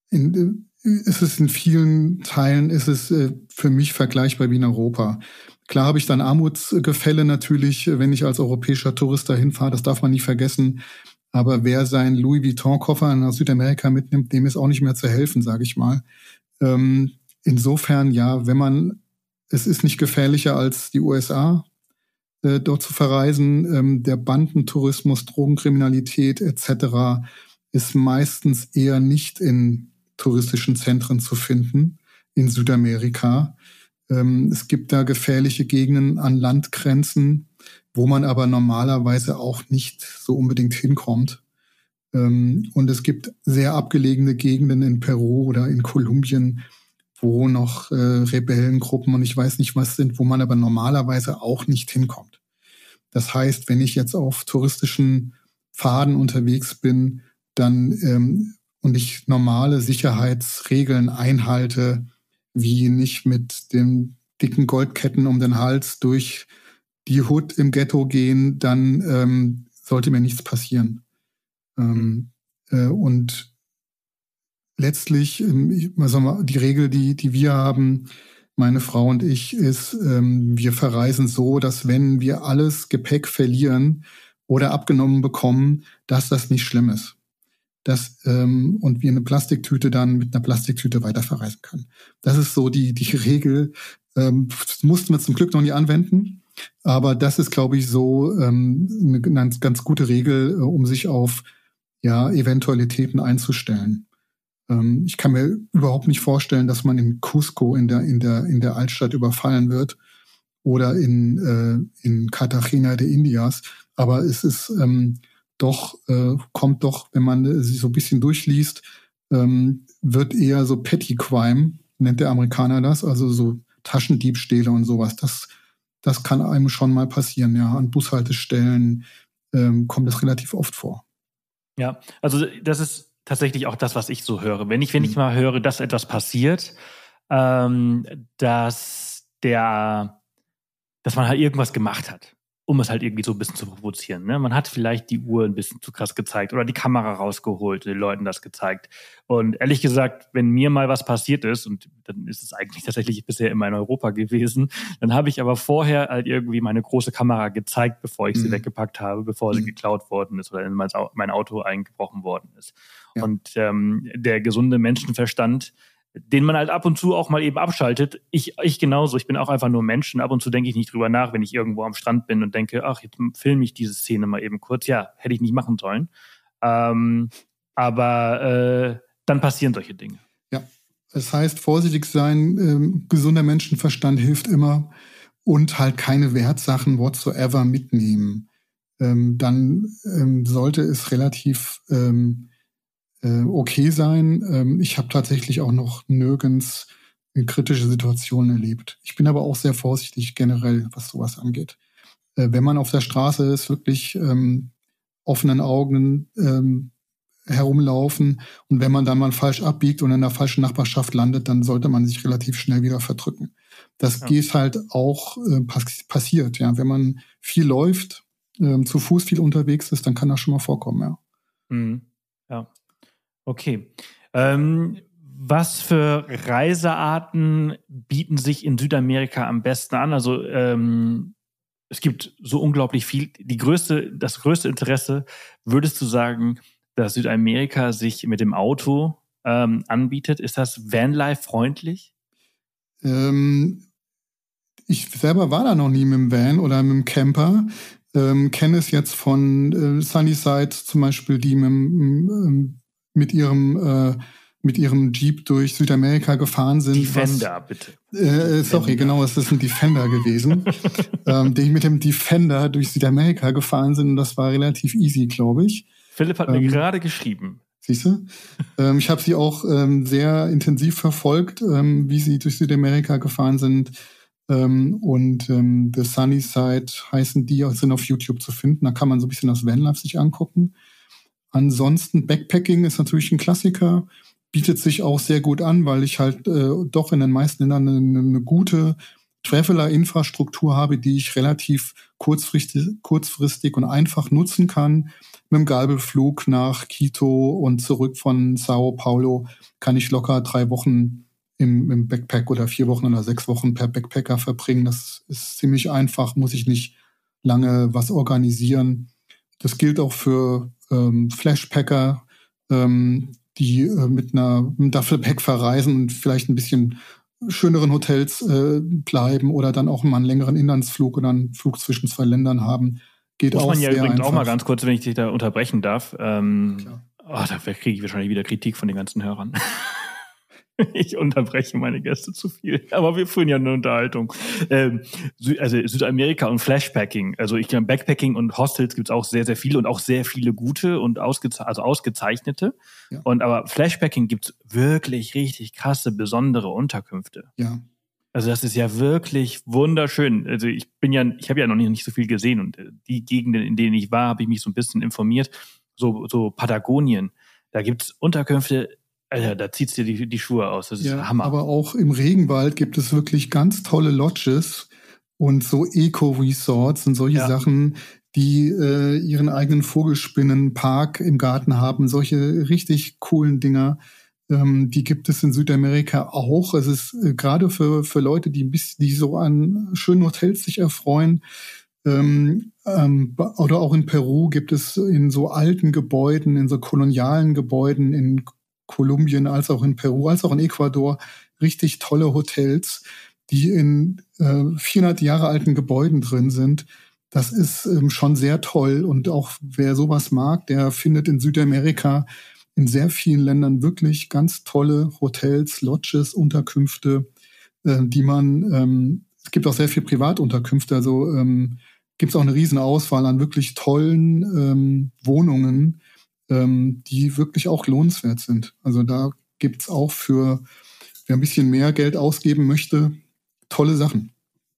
Speaker 2: in, ist es in vielen Teilen ist es äh, für mich vergleichbar wie in Europa. Klar habe ich dann Armutsgefälle natürlich, wenn ich als europäischer Tourist dahin fahre, das darf man nicht vergessen. Aber wer seinen Louis Vuitton-Koffer nach Südamerika mitnimmt, dem ist auch nicht mehr zu helfen, sage ich mal. Ähm, insofern, ja, wenn man, es ist nicht gefährlicher als die USA, äh, dort zu verreisen. Ähm, der Bandentourismus, Drogenkriminalität etc. ist meistens eher nicht in touristischen Zentren zu finden in Südamerika. Ähm, es gibt da gefährliche Gegenden an Landgrenzen, wo man aber normalerweise auch nicht so unbedingt hinkommt. Ähm, und es gibt sehr abgelegene Gegenden in Peru oder in Kolumbien, wo noch äh, Rebellengruppen und ich weiß nicht was sind, wo man aber normalerweise auch nicht hinkommt. Das heißt, wenn ich jetzt auf touristischen Pfaden unterwegs bin, dann ähm, und ich normale Sicherheitsregeln einhalte, wie nicht mit den dicken Goldketten um den Hals durch die Hut im Ghetto gehen, dann ähm, sollte mir nichts passieren. Ähm, äh, und letztlich, ähm, also die Regel, die, die wir haben, meine Frau und ich, ist, ähm, wir verreisen so, dass wenn wir alles Gepäck verlieren oder abgenommen bekommen, dass das nicht schlimm ist dass ähm, und wir eine Plastiktüte dann mit einer Plastiktüte weiterverreisen können. Das ist so die die Regel. Ähm, mussten wir zum Glück noch nie anwenden, aber das ist, glaube ich, so ähm, eine ganz, ganz gute Regel, äh, um sich auf ja Eventualitäten einzustellen. Ähm, ich kann mir überhaupt nicht vorstellen, dass man in Cusco in der in der in der Altstadt überfallen wird oder in äh, in Cartagena de Indias. Aber es ist ähm, doch, äh, kommt doch, wenn man sich so ein bisschen durchliest, ähm, wird eher so Petty Crime, nennt der Amerikaner das, also so Taschendiebstähle und sowas. Das, das kann einem schon mal passieren, ja. An Bushaltestellen ähm, kommt das relativ oft vor.
Speaker 1: Ja, also das ist tatsächlich auch das, was ich so höre. Wenn ich, wenn ich mhm. mal höre, dass etwas passiert, ähm, dass der, dass man halt irgendwas gemacht hat um es halt irgendwie so ein bisschen zu provozieren. Ne? Man hat vielleicht die Uhr ein bisschen zu krass gezeigt oder die Kamera rausgeholt, den Leuten das gezeigt. Und ehrlich gesagt, wenn mir mal was passiert ist, und dann ist es eigentlich tatsächlich bisher immer in Europa gewesen, dann habe ich aber vorher halt irgendwie meine große Kamera gezeigt, bevor ich sie mhm. weggepackt habe, bevor sie mhm. geklaut worden ist oder in mein Auto eingebrochen worden ist. Ja. Und ähm, der gesunde Menschenverstand den man halt ab und zu auch mal eben abschaltet. Ich, ich genauso. Ich bin auch einfach nur Mensch und ab und zu denke ich nicht drüber nach, wenn ich irgendwo am Strand bin und denke, ach, jetzt filme ich diese Szene mal eben kurz. Ja, hätte ich nicht machen sollen. Ähm, aber äh, dann passieren solche Dinge.
Speaker 2: Ja, es heißt, vorsichtig sein, ähm, gesunder Menschenverstand hilft immer und halt keine Wertsachen whatsoever mitnehmen. Ähm, dann ähm, sollte es relativ ähm, äh, okay sein. Ähm, ich habe tatsächlich auch noch nirgends kritische Situationen erlebt. Ich bin aber auch sehr vorsichtig generell, was sowas angeht. Äh, wenn man auf der Straße ist, wirklich ähm, offenen Augen ähm, herumlaufen und wenn man dann mal falsch abbiegt und in der falschen Nachbarschaft landet, dann sollte man sich relativ schnell wieder verdrücken. Das ja. geht halt auch äh, pass passiert, ja. Wenn man viel läuft, äh, zu Fuß viel unterwegs ist, dann kann das schon mal vorkommen, ja.
Speaker 1: Mhm. Ja. Okay. Ähm, was für Reisearten bieten sich in Südamerika am besten an? Also ähm, es gibt so unglaublich viel. Die größte, das größte Interesse, würdest du sagen, dass Südamerika sich mit dem Auto ähm, anbietet? Ist das Vanlife freundlich?
Speaker 2: Ähm, ich selber war da noch nie mit dem Van oder mit dem Camper. Ähm, kenne es jetzt von äh, Sunnyside zum Beispiel, die mit, ähm, mit ihrem äh, mit ihrem Jeep durch Südamerika gefahren sind.
Speaker 1: Defender, was, bitte.
Speaker 2: Äh, sorry, genau, es ist ein Defender gewesen, (laughs) ähm, die mit dem Defender durch Südamerika gefahren sind und das war relativ easy, glaube ich.
Speaker 1: Philipp hat ähm, mir gerade geschrieben.
Speaker 2: Siehst du? ähm, ich habe sie auch ähm, sehr intensiv verfolgt, ähm, wie sie durch Südamerika gefahren sind. Ähm, und ähm, The Sunny Side heißen die, sind auf YouTube zu finden. Da kann man so ein bisschen das Vanlife sich angucken. Ansonsten Backpacking ist natürlich ein Klassiker bietet sich auch sehr gut an, weil ich halt äh, doch in den meisten Ländern eine, eine gute Traveler-Infrastruktur habe, die ich relativ kurzfristig, kurzfristig und einfach nutzen kann. Mit dem Gabelflug nach Quito und zurück von Sao Paulo kann ich locker drei Wochen im, im Backpack oder vier Wochen oder sechs Wochen per Backpacker verbringen. Das ist ziemlich einfach, muss ich nicht lange was organisieren. Das gilt auch für ähm, Flashpacker. Ähm, die äh, mit einer einem Duffelpack verreisen und vielleicht ein bisschen schöneren Hotels äh, bleiben oder dann auch mal einen längeren Inlandsflug oder einen Flug zwischen zwei Ländern haben.
Speaker 1: Geht Muss auch man ja übrigens einfach. auch mal ganz kurz, wenn ich dich da unterbrechen darf. Ähm, oh, da kriege ich wahrscheinlich wieder Kritik von den ganzen Hörern. (laughs) (laughs) ich unterbreche meine Gäste zu viel. Aber wir führen ja eine Unterhaltung. Ähm, also Südamerika und Flashpacking. Also ich glaube, Backpacking und Hostels gibt es auch sehr, sehr viele und auch sehr viele gute und ausgeze also ausgezeichnete. Ja. Und aber Flashpacking gibt es wirklich richtig krasse, besondere Unterkünfte.
Speaker 2: Ja.
Speaker 1: Also das ist ja wirklich wunderschön. Also ich bin ja, ich habe ja noch nicht, nicht so viel gesehen und äh, die Gegenden, in denen ich war, habe ich mich so ein bisschen informiert. So, so Patagonien. Da gibt's Unterkünfte, Alter, da zieht's dir die, die Schuhe aus. Das ist ja, Hammer.
Speaker 2: Aber auch im Regenwald gibt es wirklich ganz tolle Lodges und so Eco-Resorts und solche ja. Sachen, die äh, ihren eigenen Vogelspinnenpark im Garten haben. Solche richtig coolen Dinger. Ähm, die gibt es in Südamerika auch. Es ist äh, gerade für, für Leute, die, ein bisschen, die so an schönen Hotels sich erfreuen. Ähm, ähm, oder auch in Peru gibt es in so alten Gebäuden, in so kolonialen Gebäuden, in Kolumbien als auch in Peru, als auch in Ecuador richtig tolle Hotels, die in äh, 400 Jahre alten Gebäuden drin sind. Das ist ähm, schon sehr toll. Und auch wer sowas mag, der findet in Südamerika in sehr vielen Ländern wirklich ganz tolle Hotels, Lodges, Unterkünfte, äh, die man, ähm, es gibt auch sehr viel Privatunterkünfte, also ähm, gibt es auch eine riesen Auswahl an wirklich tollen ähm, Wohnungen, ähm, die wirklich auch lohnenswert sind. Also da gibt's auch für, wer ein bisschen mehr Geld ausgeben möchte, tolle Sachen.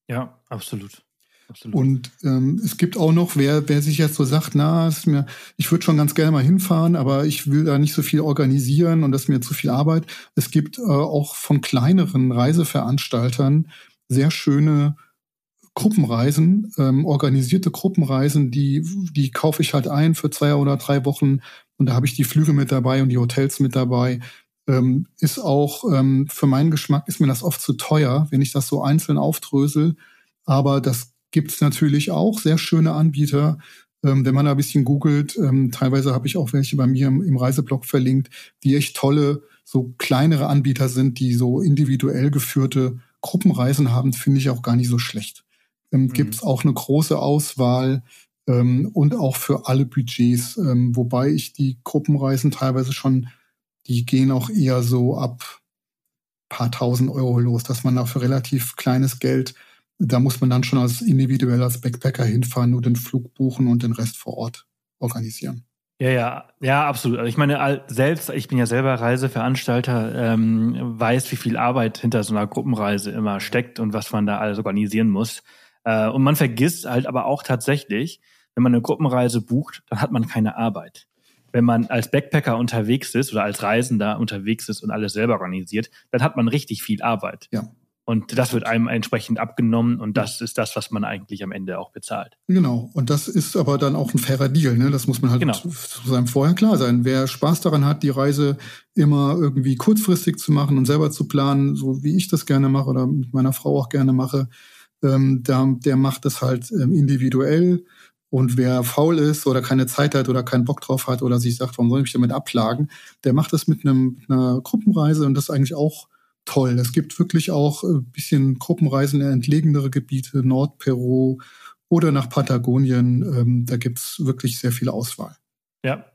Speaker 1: Ja, absolut.
Speaker 2: Absolut. Und ähm, es gibt auch noch, wer, wer sich jetzt so sagt, na, ist mir, ich würde schon ganz gerne mal hinfahren, aber ich will da nicht so viel organisieren und das ist mir zu viel Arbeit. Es gibt äh, auch von kleineren Reiseveranstaltern sehr schöne Gruppenreisen, ähm, organisierte Gruppenreisen, die, die kaufe ich halt ein für zwei oder drei Wochen und da habe ich die Flüge mit dabei und die Hotels mit dabei. Ähm, ist auch ähm, für meinen Geschmack ist mir das oft zu teuer, wenn ich das so einzeln aufdrösel. Aber das gibt's natürlich auch sehr schöne Anbieter. Ähm, wenn man da ein bisschen googelt, ähm, teilweise habe ich auch welche bei mir im, im Reiseblog verlinkt, die echt tolle, so kleinere Anbieter sind, die so individuell geführte Gruppenreisen haben, finde ich auch gar nicht so schlecht ähm, mhm. gibt es auch eine große Auswahl ähm, und auch für alle Budgets, ähm, wobei ich die Gruppenreisen teilweise schon, die gehen auch eher so ab paar tausend Euro los, dass man da für relativ kleines Geld, da muss man dann schon als individuell als Backpacker hinfahren, nur den Flug buchen und den Rest vor Ort organisieren.
Speaker 1: Ja, ja, ja, absolut. Also ich meine, selbst, ich bin ja selber Reiseveranstalter, ähm, weiß, wie viel Arbeit hinter so einer Gruppenreise immer steckt und was man da alles organisieren muss. Äh, und man vergisst halt aber auch tatsächlich, wenn man eine Gruppenreise bucht, dann hat man keine Arbeit. Wenn man als Backpacker unterwegs ist oder als Reisender unterwegs ist und alles selber organisiert, dann hat man richtig viel Arbeit.
Speaker 2: Ja.
Speaker 1: Und das wird einem entsprechend abgenommen und das ist das, was man eigentlich am Ende auch bezahlt.
Speaker 2: Genau. Und das ist aber dann auch ein fairer Deal. Ne? Das muss man halt genau. zu seinem vorher klar sein. Wer Spaß daran hat, die Reise immer irgendwie kurzfristig zu machen und selber zu planen, so wie ich das gerne mache oder mit meiner Frau auch gerne mache, ähm, der, der macht es halt ähm, individuell. Und wer faul ist oder keine Zeit hat oder keinen Bock drauf hat oder sich sagt, warum soll ich mich damit abplagen, der macht das mit, einem, einer Gruppenreise und das ist eigentlich auch toll. Es gibt wirklich auch ein bisschen Gruppenreisen in entlegenere Gebiete, Nordperu oder nach Patagonien. Ähm, da gibt's wirklich sehr viel Auswahl.
Speaker 1: Ja,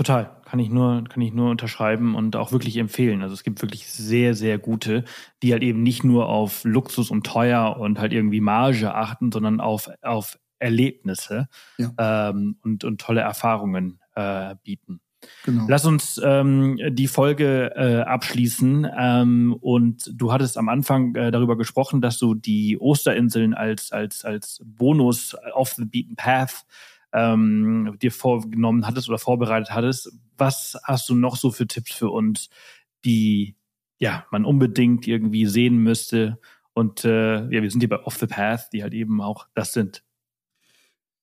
Speaker 1: Total, kann ich nur, kann ich nur unterschreiben und auch wirklich empfehlen. Also es gibt wirklich sehr, sehr gute, die halt eben nicht nur auf Luxus und teuer und halt irgendwie Marge achten, sondern auf, auf Erlebnisse ja. ähm, und, und tolle Erfahrungen äh, bieten. Genau. Lass uns ähm, die Folge äh, abschließen. Ähm, und du hattest am Anfang äh, darüber gesprochen, dass du die Osterinseln als, als, als Bonus off the beaten path ähm, dir vorgenommen hattest oder vorbereitet hattest. Was hast du noch so für Tipps für uns, die ja man unbedingt irgendwie sehen müsste? Und äh, ja, wir sind hier bei Off the Path, die halt eben auch das sind.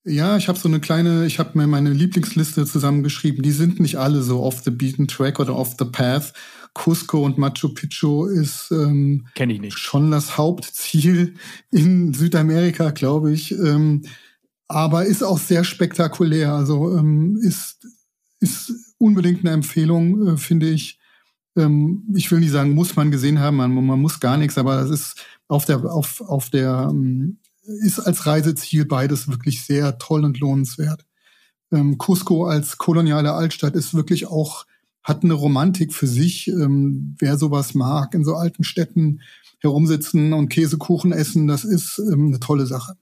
Speaker 2: Ja, ich habe so eine kleine, ich habe mir meine Lieblingsliste zusammengeschrieben. Die sind nicht alle so off the beaten track oder off the path. Cusco und Machu Picchu ist ähm,
Speaker 1: Kenn ich nicht.
Speaker 2: schon das Hauptziel in Südamerika, glaube ich. Ähm, aber ist auch sehr spektakulär. Also ähm, ist, ist unbedingt eine Empfehlung, äh, finde ich. Ähm, ich will nicht sagen, muss man gesehen haben, man, man muss gar nichts, aber das ist auf der, auf, auf der, ähm, ist als Reiseziel beides wirklich sehr toll und lohnenswert. Ähm, Cusco als koloniale Altstadt ist wirklich auch, hat eine Romantik für sich. Ähm, wer sowas mag, in so alten Städten herumsitzen und Käsekuchen essen, das ist ähm, eine tolle Sache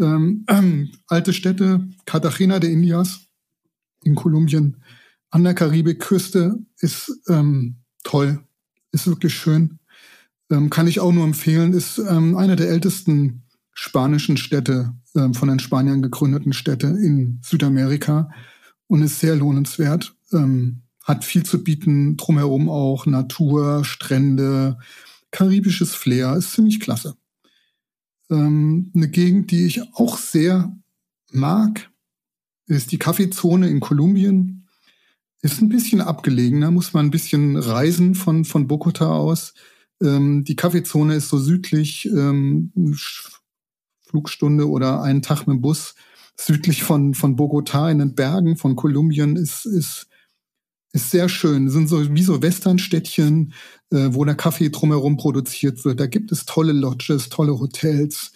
Speaker 2: ähm, äh, (clears throat) alte Städte, Cartagena de Indias in Kolumbien, an der Karibikküste ist ähm, toll, ist wirklich schön. Ähm, kann ich auch nur empfehlen, ist ähm, eine der ältesten spanischen Städte, ähm, von den Spaniern gegründeten Städte in Südamerika und ist sehr lohnenswert. Ähm, hat viel zu bieten, drumherum auch Natur, Strände, karibisches Flair, ist ziemlich klasse. Ähm, eine Gegend, die ich auch sehr mag, ist die Kaffeezone in Kolumbien. Ist ein bisschen abgelegener, muss man ein bisschen reisen von, von Bogota aus. Ähm, die Kaffeezone ist so südlich, ähm, Flugstunde oder einen Tag mit dem Bus südlich von, von Bogota in den Bergen von Kolumbien ist, ist ist sehr schön. Das sind so wie so Westernstädtchen, äh, wo der Kaffee drumherum produziert wird. Da gibt es tolle Lodges, tolle Hotels,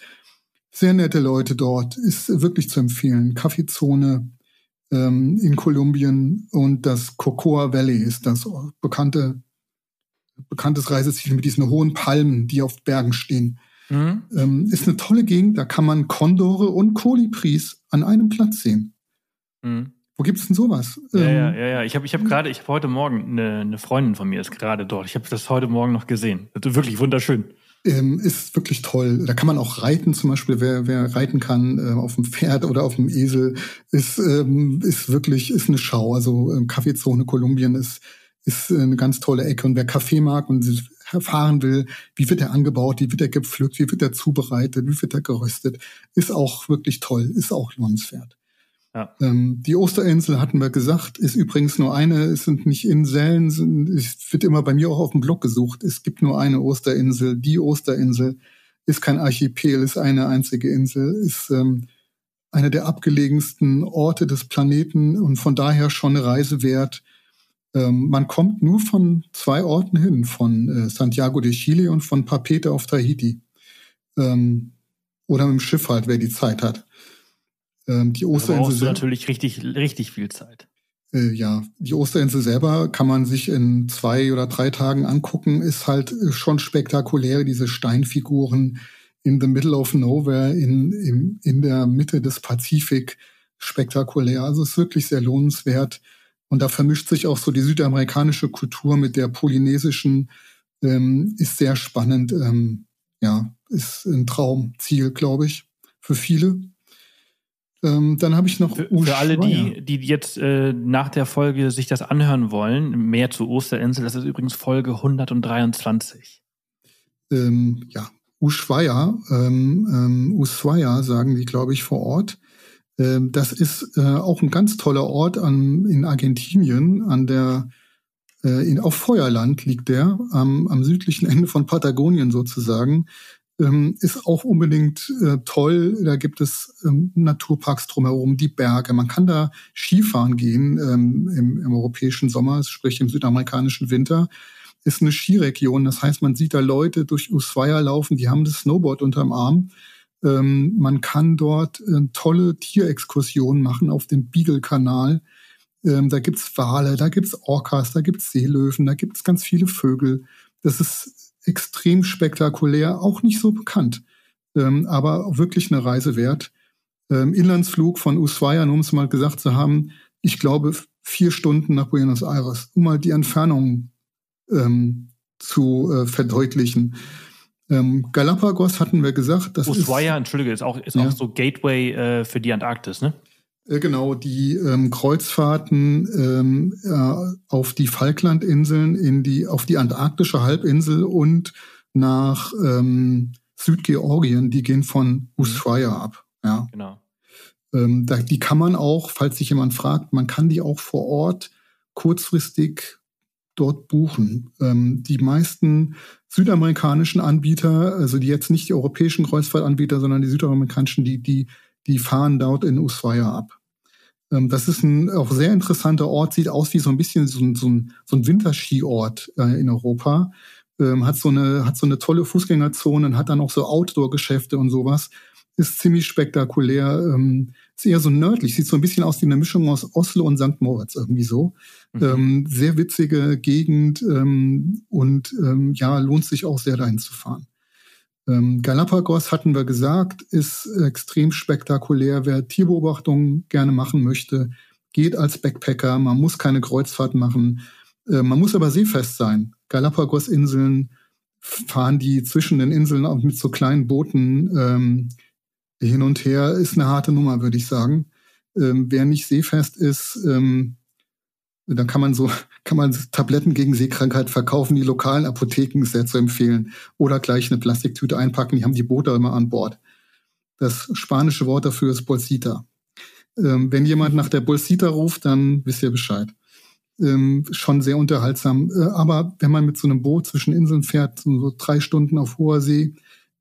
Speaker 2: sehr nette Leute dort. Ist wirklich zu empfehlen. Kaffeezone ähm, in Kolumbien und das Cocoa Valley ist das bekannte bekanntes Reiseziel mit diesen hohen Palmen, die auf Bergen stehen. Mhm. Ähm, ist eine tolle Gegend. Da kann man Kondore und Kolibris an einem Platz sehen. Mhm. Wo gibt's denn sowas?
Speaker 1: Ja, ähm, ja, ja, ja. Ich habe ich hab gerade, ich habe heute Morgen, eine, eine Freundin von mir ist gerade dort. Ich habe das heute Morgen noch gesehen. Wirklich wunderschön.
Speaker 2: Ähm, ist wirklich toll. Da kann man auch reiten, zum Beispiel, wer, wer reiten kann äh, auf dem Pferd oder auf dem Esel, ist, ähm, ist wirklich, ist eine Schau. Also ähm, Kaffeezone Kolumbien ist, ist eine ganz tolle Ecke. Und wer Kaffee mag und erfahren will, wie wird er angebaut, wie wird er gepflückt, wie wird er zubereitet, wie wird er geröstet, ist auch wirklich toll, ist auch lohnenswert. Ja. Ähm, die Osterinsel hatten wir gesagt, ist übrigens nur eine, es sind nicht Inseln, es wird immer bei mir auch auf dem Blog gesucht. Es gibt nur eine Osterinsel, die Osterinsel ist kein Archipel, ist eine einzige Insel, ist ähm, einer der abgelegensten Orte des Planeten und von daher schon eine Reise wert. Ähm, man kommt nur von zwei Orten hin, von äh, Santiago de Chile und von Papete auf Tahiti. Ähm, oder mit dem Schiff halt, wer die Zeit hat.
Speaker 1: Ähm, die Osterinsel. Da brauchst du natürlich richtig, richtig viel Zeit.
Speaker 2: Äh, ja, die Osterinsel selber kann man sich in zwei oder drei Tagen angucken, ist halt äh, schon spektakulär, diese Steinfiguren in the middle of nowhere, in, in, in der Mitte des Pazifik, spektakulär. Also ist wirklich sehr lohnenswert. Und da vermischt sich auch so die südamerikanische Kultur mit der polynesischen, ähm, ist sehr spannend. Ähm, ja, ist ein Traumziel, glaube ich, für viele. Ähm, dann habe ich noch
Speaker 1: für, für alle die, die jetzt äh, nach der Folge sich das anhören wollen, mehr zu Osterinsel, das ist übrigens Folge 123.
Speaker 2: Ähm, ja, Ushuaia, ähm, ähm, Ushuaia sagen die, glaube ich, vor Ort. Ähm, das ist äh, auch ein ganz toller Ort an, in Argentinien, an der äh, in, auf Feuerland liegt der, am, am südlichen Ende von Patagonien sozusagen ähm, ist auch unbedingt äh, toll. Da gibt es ähm, Naturparks drumherum, die Berge. Man kann da Skifahren gehen ähm, im, im europäischen Sommer, sprich im südamerikanischen Winter. ist eine Skiregion. Das heißt, man sieht da Leute durch Ushuaia laufen, die haben das Snowboard unterm Arm. Ähm, man kann dort äh, tolle Tierexkursionen machen auf dem Beagle-Kanal. Ähm, da gibt's Wale, da gibt's Orcas, da gibt's Seelöwen, da gibt's ganz viele Vögel. Das ist extrem spektakulär, auch nicht so bekannt, ähm, aber wirklich eine Reise wert. Ähm, Inlandsflug von Ushuaia, um es mal gesagt zu haben, ich glaube vier Stunden nach Buenos Aires, um mal die Entfernung ähm, zu äh, verdeutlichen. Ähm, Galapagos hatten wir gesagt.
Speaker 1: Das Ushuaia, ist, Entschuldige, ist auch, ist ja. auch so Gateway äh, für die Antarktis, ne?
Speaker 2: Äh, genau, die ähm, Kreuzfahrten ähm, äh, auf die Falklandinseln, in die, auf die antarktische Halbinsel und nach ähm, Südgeorgien, die gehen von mhm. Ushuaia ab. Ja. Genau. Ähm, da, die kann man auch, falls sich jemand fragt, man kann die auch vor Ort kurzfristig dort buchen. Ähm, die meisten südamerikanischen Anbieter, also die jetzt nicht die europäischen Kreuzfahrtanbieter, sondern die südamerikanischen, die, die, die fahren dort in Ushuaia ab. Ähm, das ist ein auch sehr interessanter Ort, sieht aus wie so ein bisschen so ein, so ein, so ein Winterskiort äh, in Europa. Ähm, hat so eine, hat so eine tolle Fußgängerzone und hat dann auch so Outdoor-Geschäfte und sowas. Ist ziemlich spektakulär. Ähm, ist eher so nördlich, sieht so ein bisschen aus wie eine Mischung aus Oslo und St. Moritz irgendwie so. Mhm. Ähm, sehr witzige Gegend ähm, und ähm, ja, lohnt sich auch sehr dahin zu fahren. Ähm, Galapagos hatten wir gesagt, ist extrem spektakulär. Wer Tierbeobachtungen gerne machen möchte, geht als Backpacker. Man muss keine Kreuzfahrt machen. Äh, man muss aber seefest sein. Galapagos-Inseln fahren die zwischen den Inseln auch mit so kleinen Booten ähm, hin und her ist eine harte Nummer, würde ich sagen. Ähm, wer nicht seefest ist, ähm, dann kann man so, kann man Tabletten gegen Seekrankheit verkaufen. Die lokalen Apotheken sehr zu empfehlen. Oder gleich eine Plastiktüte einpacken. Die haben die Boote immer an Bord. Das spanische Wort dafür ist Bolsita. Ähm, wenn jemand nach der Bolsita ruft, dann wisst ihr Bescheid. Ähm, schon sehr unterhaltsam. Äh, aber wenn man mit so einem Boot zwischen Inseln fährt, so, so drei Stunden auf hoher See,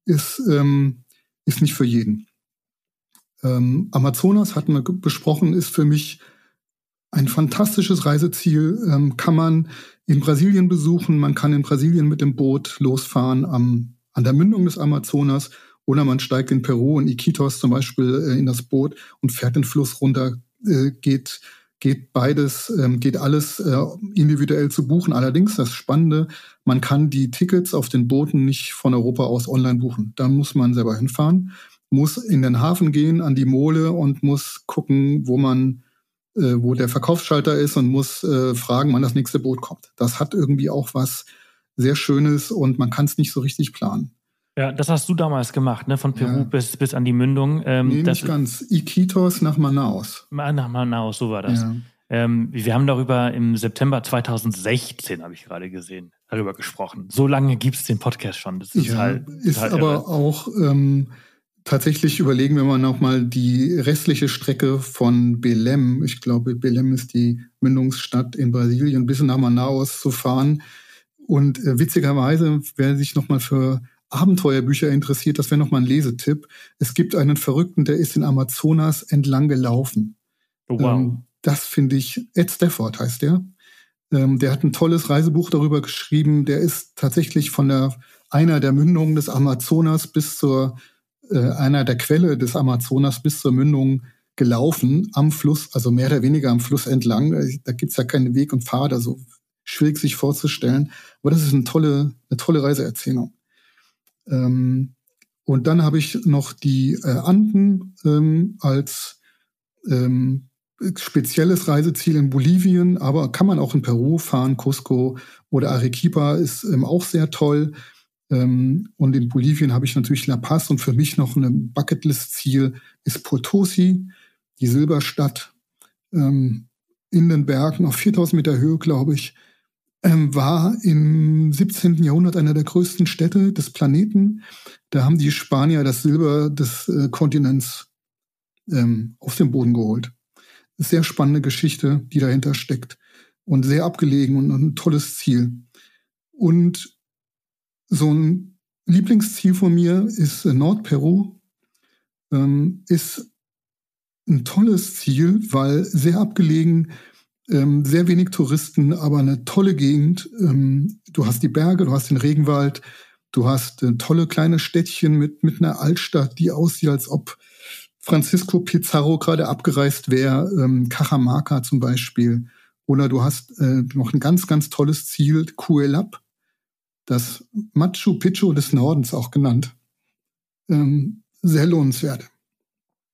Speaker 2: ist, ähm, ist nicht für jeden. Ähm, Amazonas hatten wir besprochen, ist für mich ein fantastisches Reiseziel. Ähm, kann man in Brasilien besuchen, man kann in Brasilien mit dem Boot losfahren am, an der Mündung des Amazonas oder man steigt in Peru in Iquitos zum Beispiel äh, in das Boot und fährt den Fluss runter, äh, geht geht beides, ähm, geht alles äh, individuell zu buchen. Allerdings das Spannende, man kann die Tickets auf den Booten nicht von Europa aus online buchen. Da muss man selber hinfahren, muss in den Hafen gehen, an die Mole und muss gucken, wo man, äh, wo der Verkaufsschalter ist und muss äh, fragen, wann das nächste Boot kommt. Das hat irgendwie auch was sehr Schönes und man kann es nicht so richtig planen.
Speaker 1: Ja, das hast du damals gemacht, ne? Von Peru ja. bis, bis an die Mündung.
Speaker 2: Ähm, nee, nicht ganz. Iquitos nach Manaus.
Speaker 1: Nach Manaus, so war das. Ja. Ähm, wir haben darüber im September 2016, habe ich gerade gesehen, darüber gesprochen. So lange gibt es den Podcast schon. Das
Speaker 2: ist ja, halt. Ist aber irre. auch ähm, tatsächlich überlegen wir mal nochmal die restliche Strecke von Belém. Ich glaube, Belém ist die Mündungsstadt in Brasilien, bis nach Manaus zu fahren. Und äh, witzigerweise, wer sich nochmal für Abenteuerbücher interessiert, das wäre nochmal ein Lesetipp. Es gibt einen Verrückten, der ist in Amazonas entlang gelaufen. Oh, wow. Ähm, das finde ich, Ed Stafford heißt der. Ähm, der hat ein tolles Reisebuch darüber geschrieben. Der ist tatsächlich von der, einer der Mündungen des Amazonas bis zur, äh, einer der Quelle des Amazonas bis zur Mündung gelaufen am Fluss, also mehr oder weniger am Fluss entlang. Da gibt's ja keinen Weg und Pfad, also schwierig sich vorzustellen. Aber das ist eine tolle, eine tolle Reiseerzählung. Ähm, und dann habe ich noch die äh, Anden ähm, als ähm, spezielles Reiseziel in Bolivien, aber kann man auch in Peru fahren, Cusco oder Arequipa ist ähm, auch sehr toll. Ähm, und in Bolivien habe ich natürlich La Paz und für mich noch ein Bucketlist-Ziel ist Potosi, die Silberstadt ähm, in den Bergen auf 4000 Meter Höhe, glaube ich ähm, war im 17. Jahrhundert einer der größten Städte des Planeten. Da haben die Spanier das Silber des äh, Kontinents ähm, auf den Boden geholt. Sehr spannende Geschichte, die dahinter steckt und sehr abgelegen und ein tolles Ziel. Und so ein Lieblingsziel von mir ist äh, Nordperu. Ähm, ist ein tolles Ziel, weil sehr abgelegen, Ähm, sehr wenig Touristen, aber eine tolle Gegend. Ähm, du hast die Berge, du hast den Regenwald, du hast äh, tolle kleine Städtchen mit, mit einer Altstadt, die aussieht, als ob Francisco Pizarro gerade abgereist wäre, ähm, Cajamarca zum Beispiel. Oder du hast äh, noch ein ganz, ganz tolles Ziel, Cuelap, das Machu Picchu des Nordens auch genannt. Ähm, sehr lohnenswert.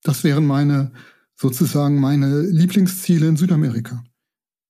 Speaker 2: Das wären meine, sozusagen meine Lieblingsziele in Südamerika.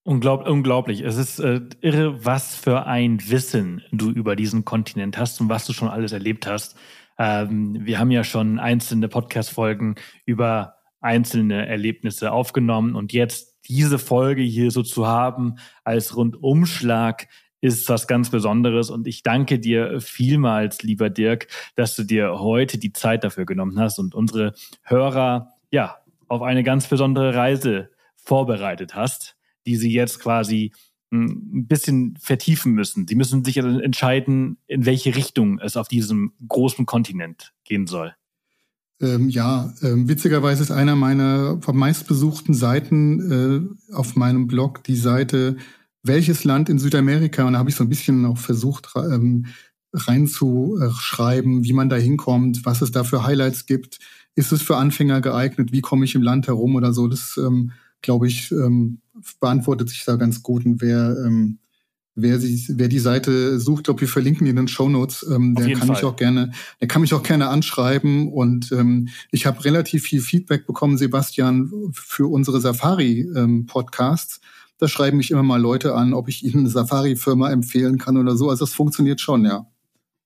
Speaker 1: Unglaub, unglaublich. Es ist äh, irre, was für ein Wissen du über diesen Kontinent hast und was du schon alles erlebt hast. Ähm, wir haben ja schon einzelne Podcast-Folgen über einzelne Erlebnisse aufgenommen und jetzt diese Folge hier so zu haben als Rundumschlag ist was ganz Besonderes und ich danke dir vielmals, lieber Dirk, dass du dir heute die Zeit dafür genommen hast und unsere Hörer ja auf eine ganz besondere Reise vorbereitet hast die sie jetzt quasi hm, ein bisschen vertiefen müssen. Sie müssen sich entscheiden, in welche Richtung es auf diesem großen Kontinent gehen soll.
Speaker 2: Ähm, ja, ähm, witzigerweise ist einer meiner meistbesuchten Seiten äh, auf meinem Blog die Seite Welches Land in Südamerika? Und da habe ich so ein bisschen auch versucht ähm, reinzuschreiben, wie man da hinkommt, was es da für Highlights gibt. Ist es für Anfänger geeignet? Wie komme ich im Land herum oder so? Das ähm, glaube ich, ähm, beantwortet sich da ganz gut. Und wer, ähm, wer, sie, wer die Seite sucht, glaube wir verlinken die in den Show Notes, ähm, der kann Fall. mich auch gerne, der kann mich auch gerne anschreiben. Und ähm, ich habe relativ viel Feedback bekommen, Sebastian, für unsere Safari-Podcasts. Ähm, da schreiben mich immer mal Leute an, ob ich ihnen eine Safari-Firma empfehlen kann oder so. Also das funktioniert schon, ja.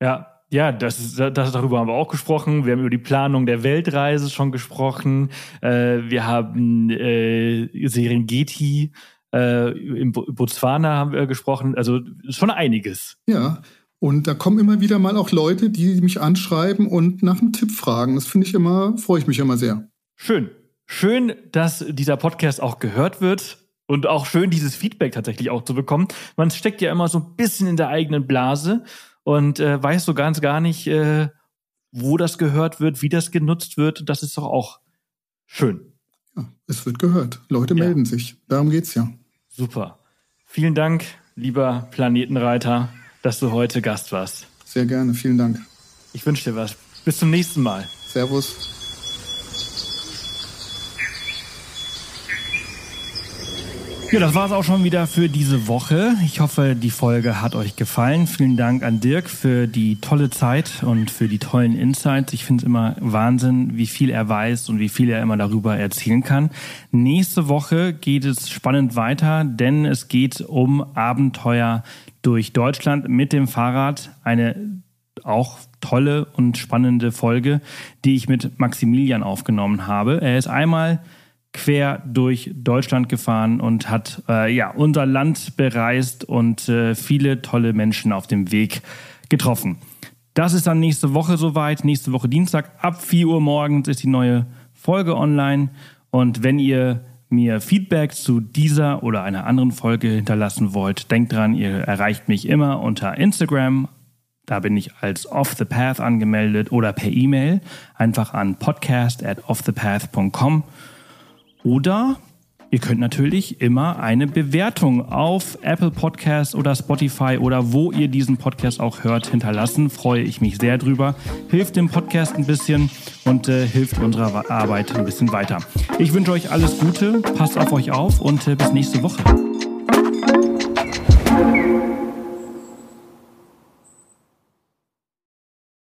Speaker 1: Ja, ja, das, ist, das darüber haben wir auch gesprochen. Wir haben über die Planung der Weltreise schon gesprochen. Äh, wir haben äh, Serengeti äh, in Botswana haben wir gesprochen. Also schon einiges.
Speaker 2: Ja, und da kommen immer wieder mal auch Leute, die mich anschreiben und nach einem Tipp fragen. Das finde ich immer, freue ich mich immer sehr.
Speaker 1: Schön. Schön, dass dieser Podcast auch gehört wird. Und auch schön, dieses Feedback tatsächlich auch zu bekommen. Man steckt ja immer so ein bisschen in der eigenen Blase und äh, weiß so ganz gar nicht, äh, wo das gehört wird, wie das genutzt wird. Das ist doch auch schön.
Speaker 2: Ja, es wird gehört. Leute ja. melden sich. Darum geht's ja.
Speaker 1: Super. Vielen Dank, lieber Planetenreiter, dass du heute Gast warst.
Speaker 2: Sehr gerne. Vielen Dank.
Speaker 1: Ich wünsche dir was. Bis zum nächsten Mal.
Speaker 2: Servus.
Speaker 1: Ja, das war es auch schon wieder für diese Woche. Ich hoffe, die Folge hat euch gefallen. Vielen Dank an Dirk für die tolle Zeit und für die tollen Insights. Ich finde es immer Wahnsinn, wie viel er weiß und wie viel er immer darüber erzählen kann. Nächste Woche geht es spannend weiter, denn es geht um Abenteuer durch Deutschland mit dem Fahrrad. Eine auch tolle und spannende Folge, die ich mit Maximilian aufgenommen habe. Er ist einmal quer durch Deutschland gefahren und hat äh, ja unser Land bereist und äh, viele tolle Menschen auf dem Weg getroffen. Das ist dann nächste Woche soweit. Nächste Woche Dienstag ab 4 Uhr morgens ist die neue Folge online. Und wenn ihr mir Feedback zu dieser oder einer anderen Folge hinterlassen wollt, denkt dran, ihr erreicht mich immer unter Instagram. Da bin ich als Off the Path angemeldet oder per E-Mail einfach an podcast at offthepath.com. Oder ihr könnt natürlich immer eine Bewertung auf Apple Podcasts oder Spotify oder wo ihr diesen Podcast auch hört hinterlassen. Freue ich mich sehr drüber. Hilft dem Podcast ein bisschen und äh, hilft unserer Arbeit ein bisschen weiter. Ich wünsche euch alles Gute, passt auf euch auf und äh, bis nächste Woche.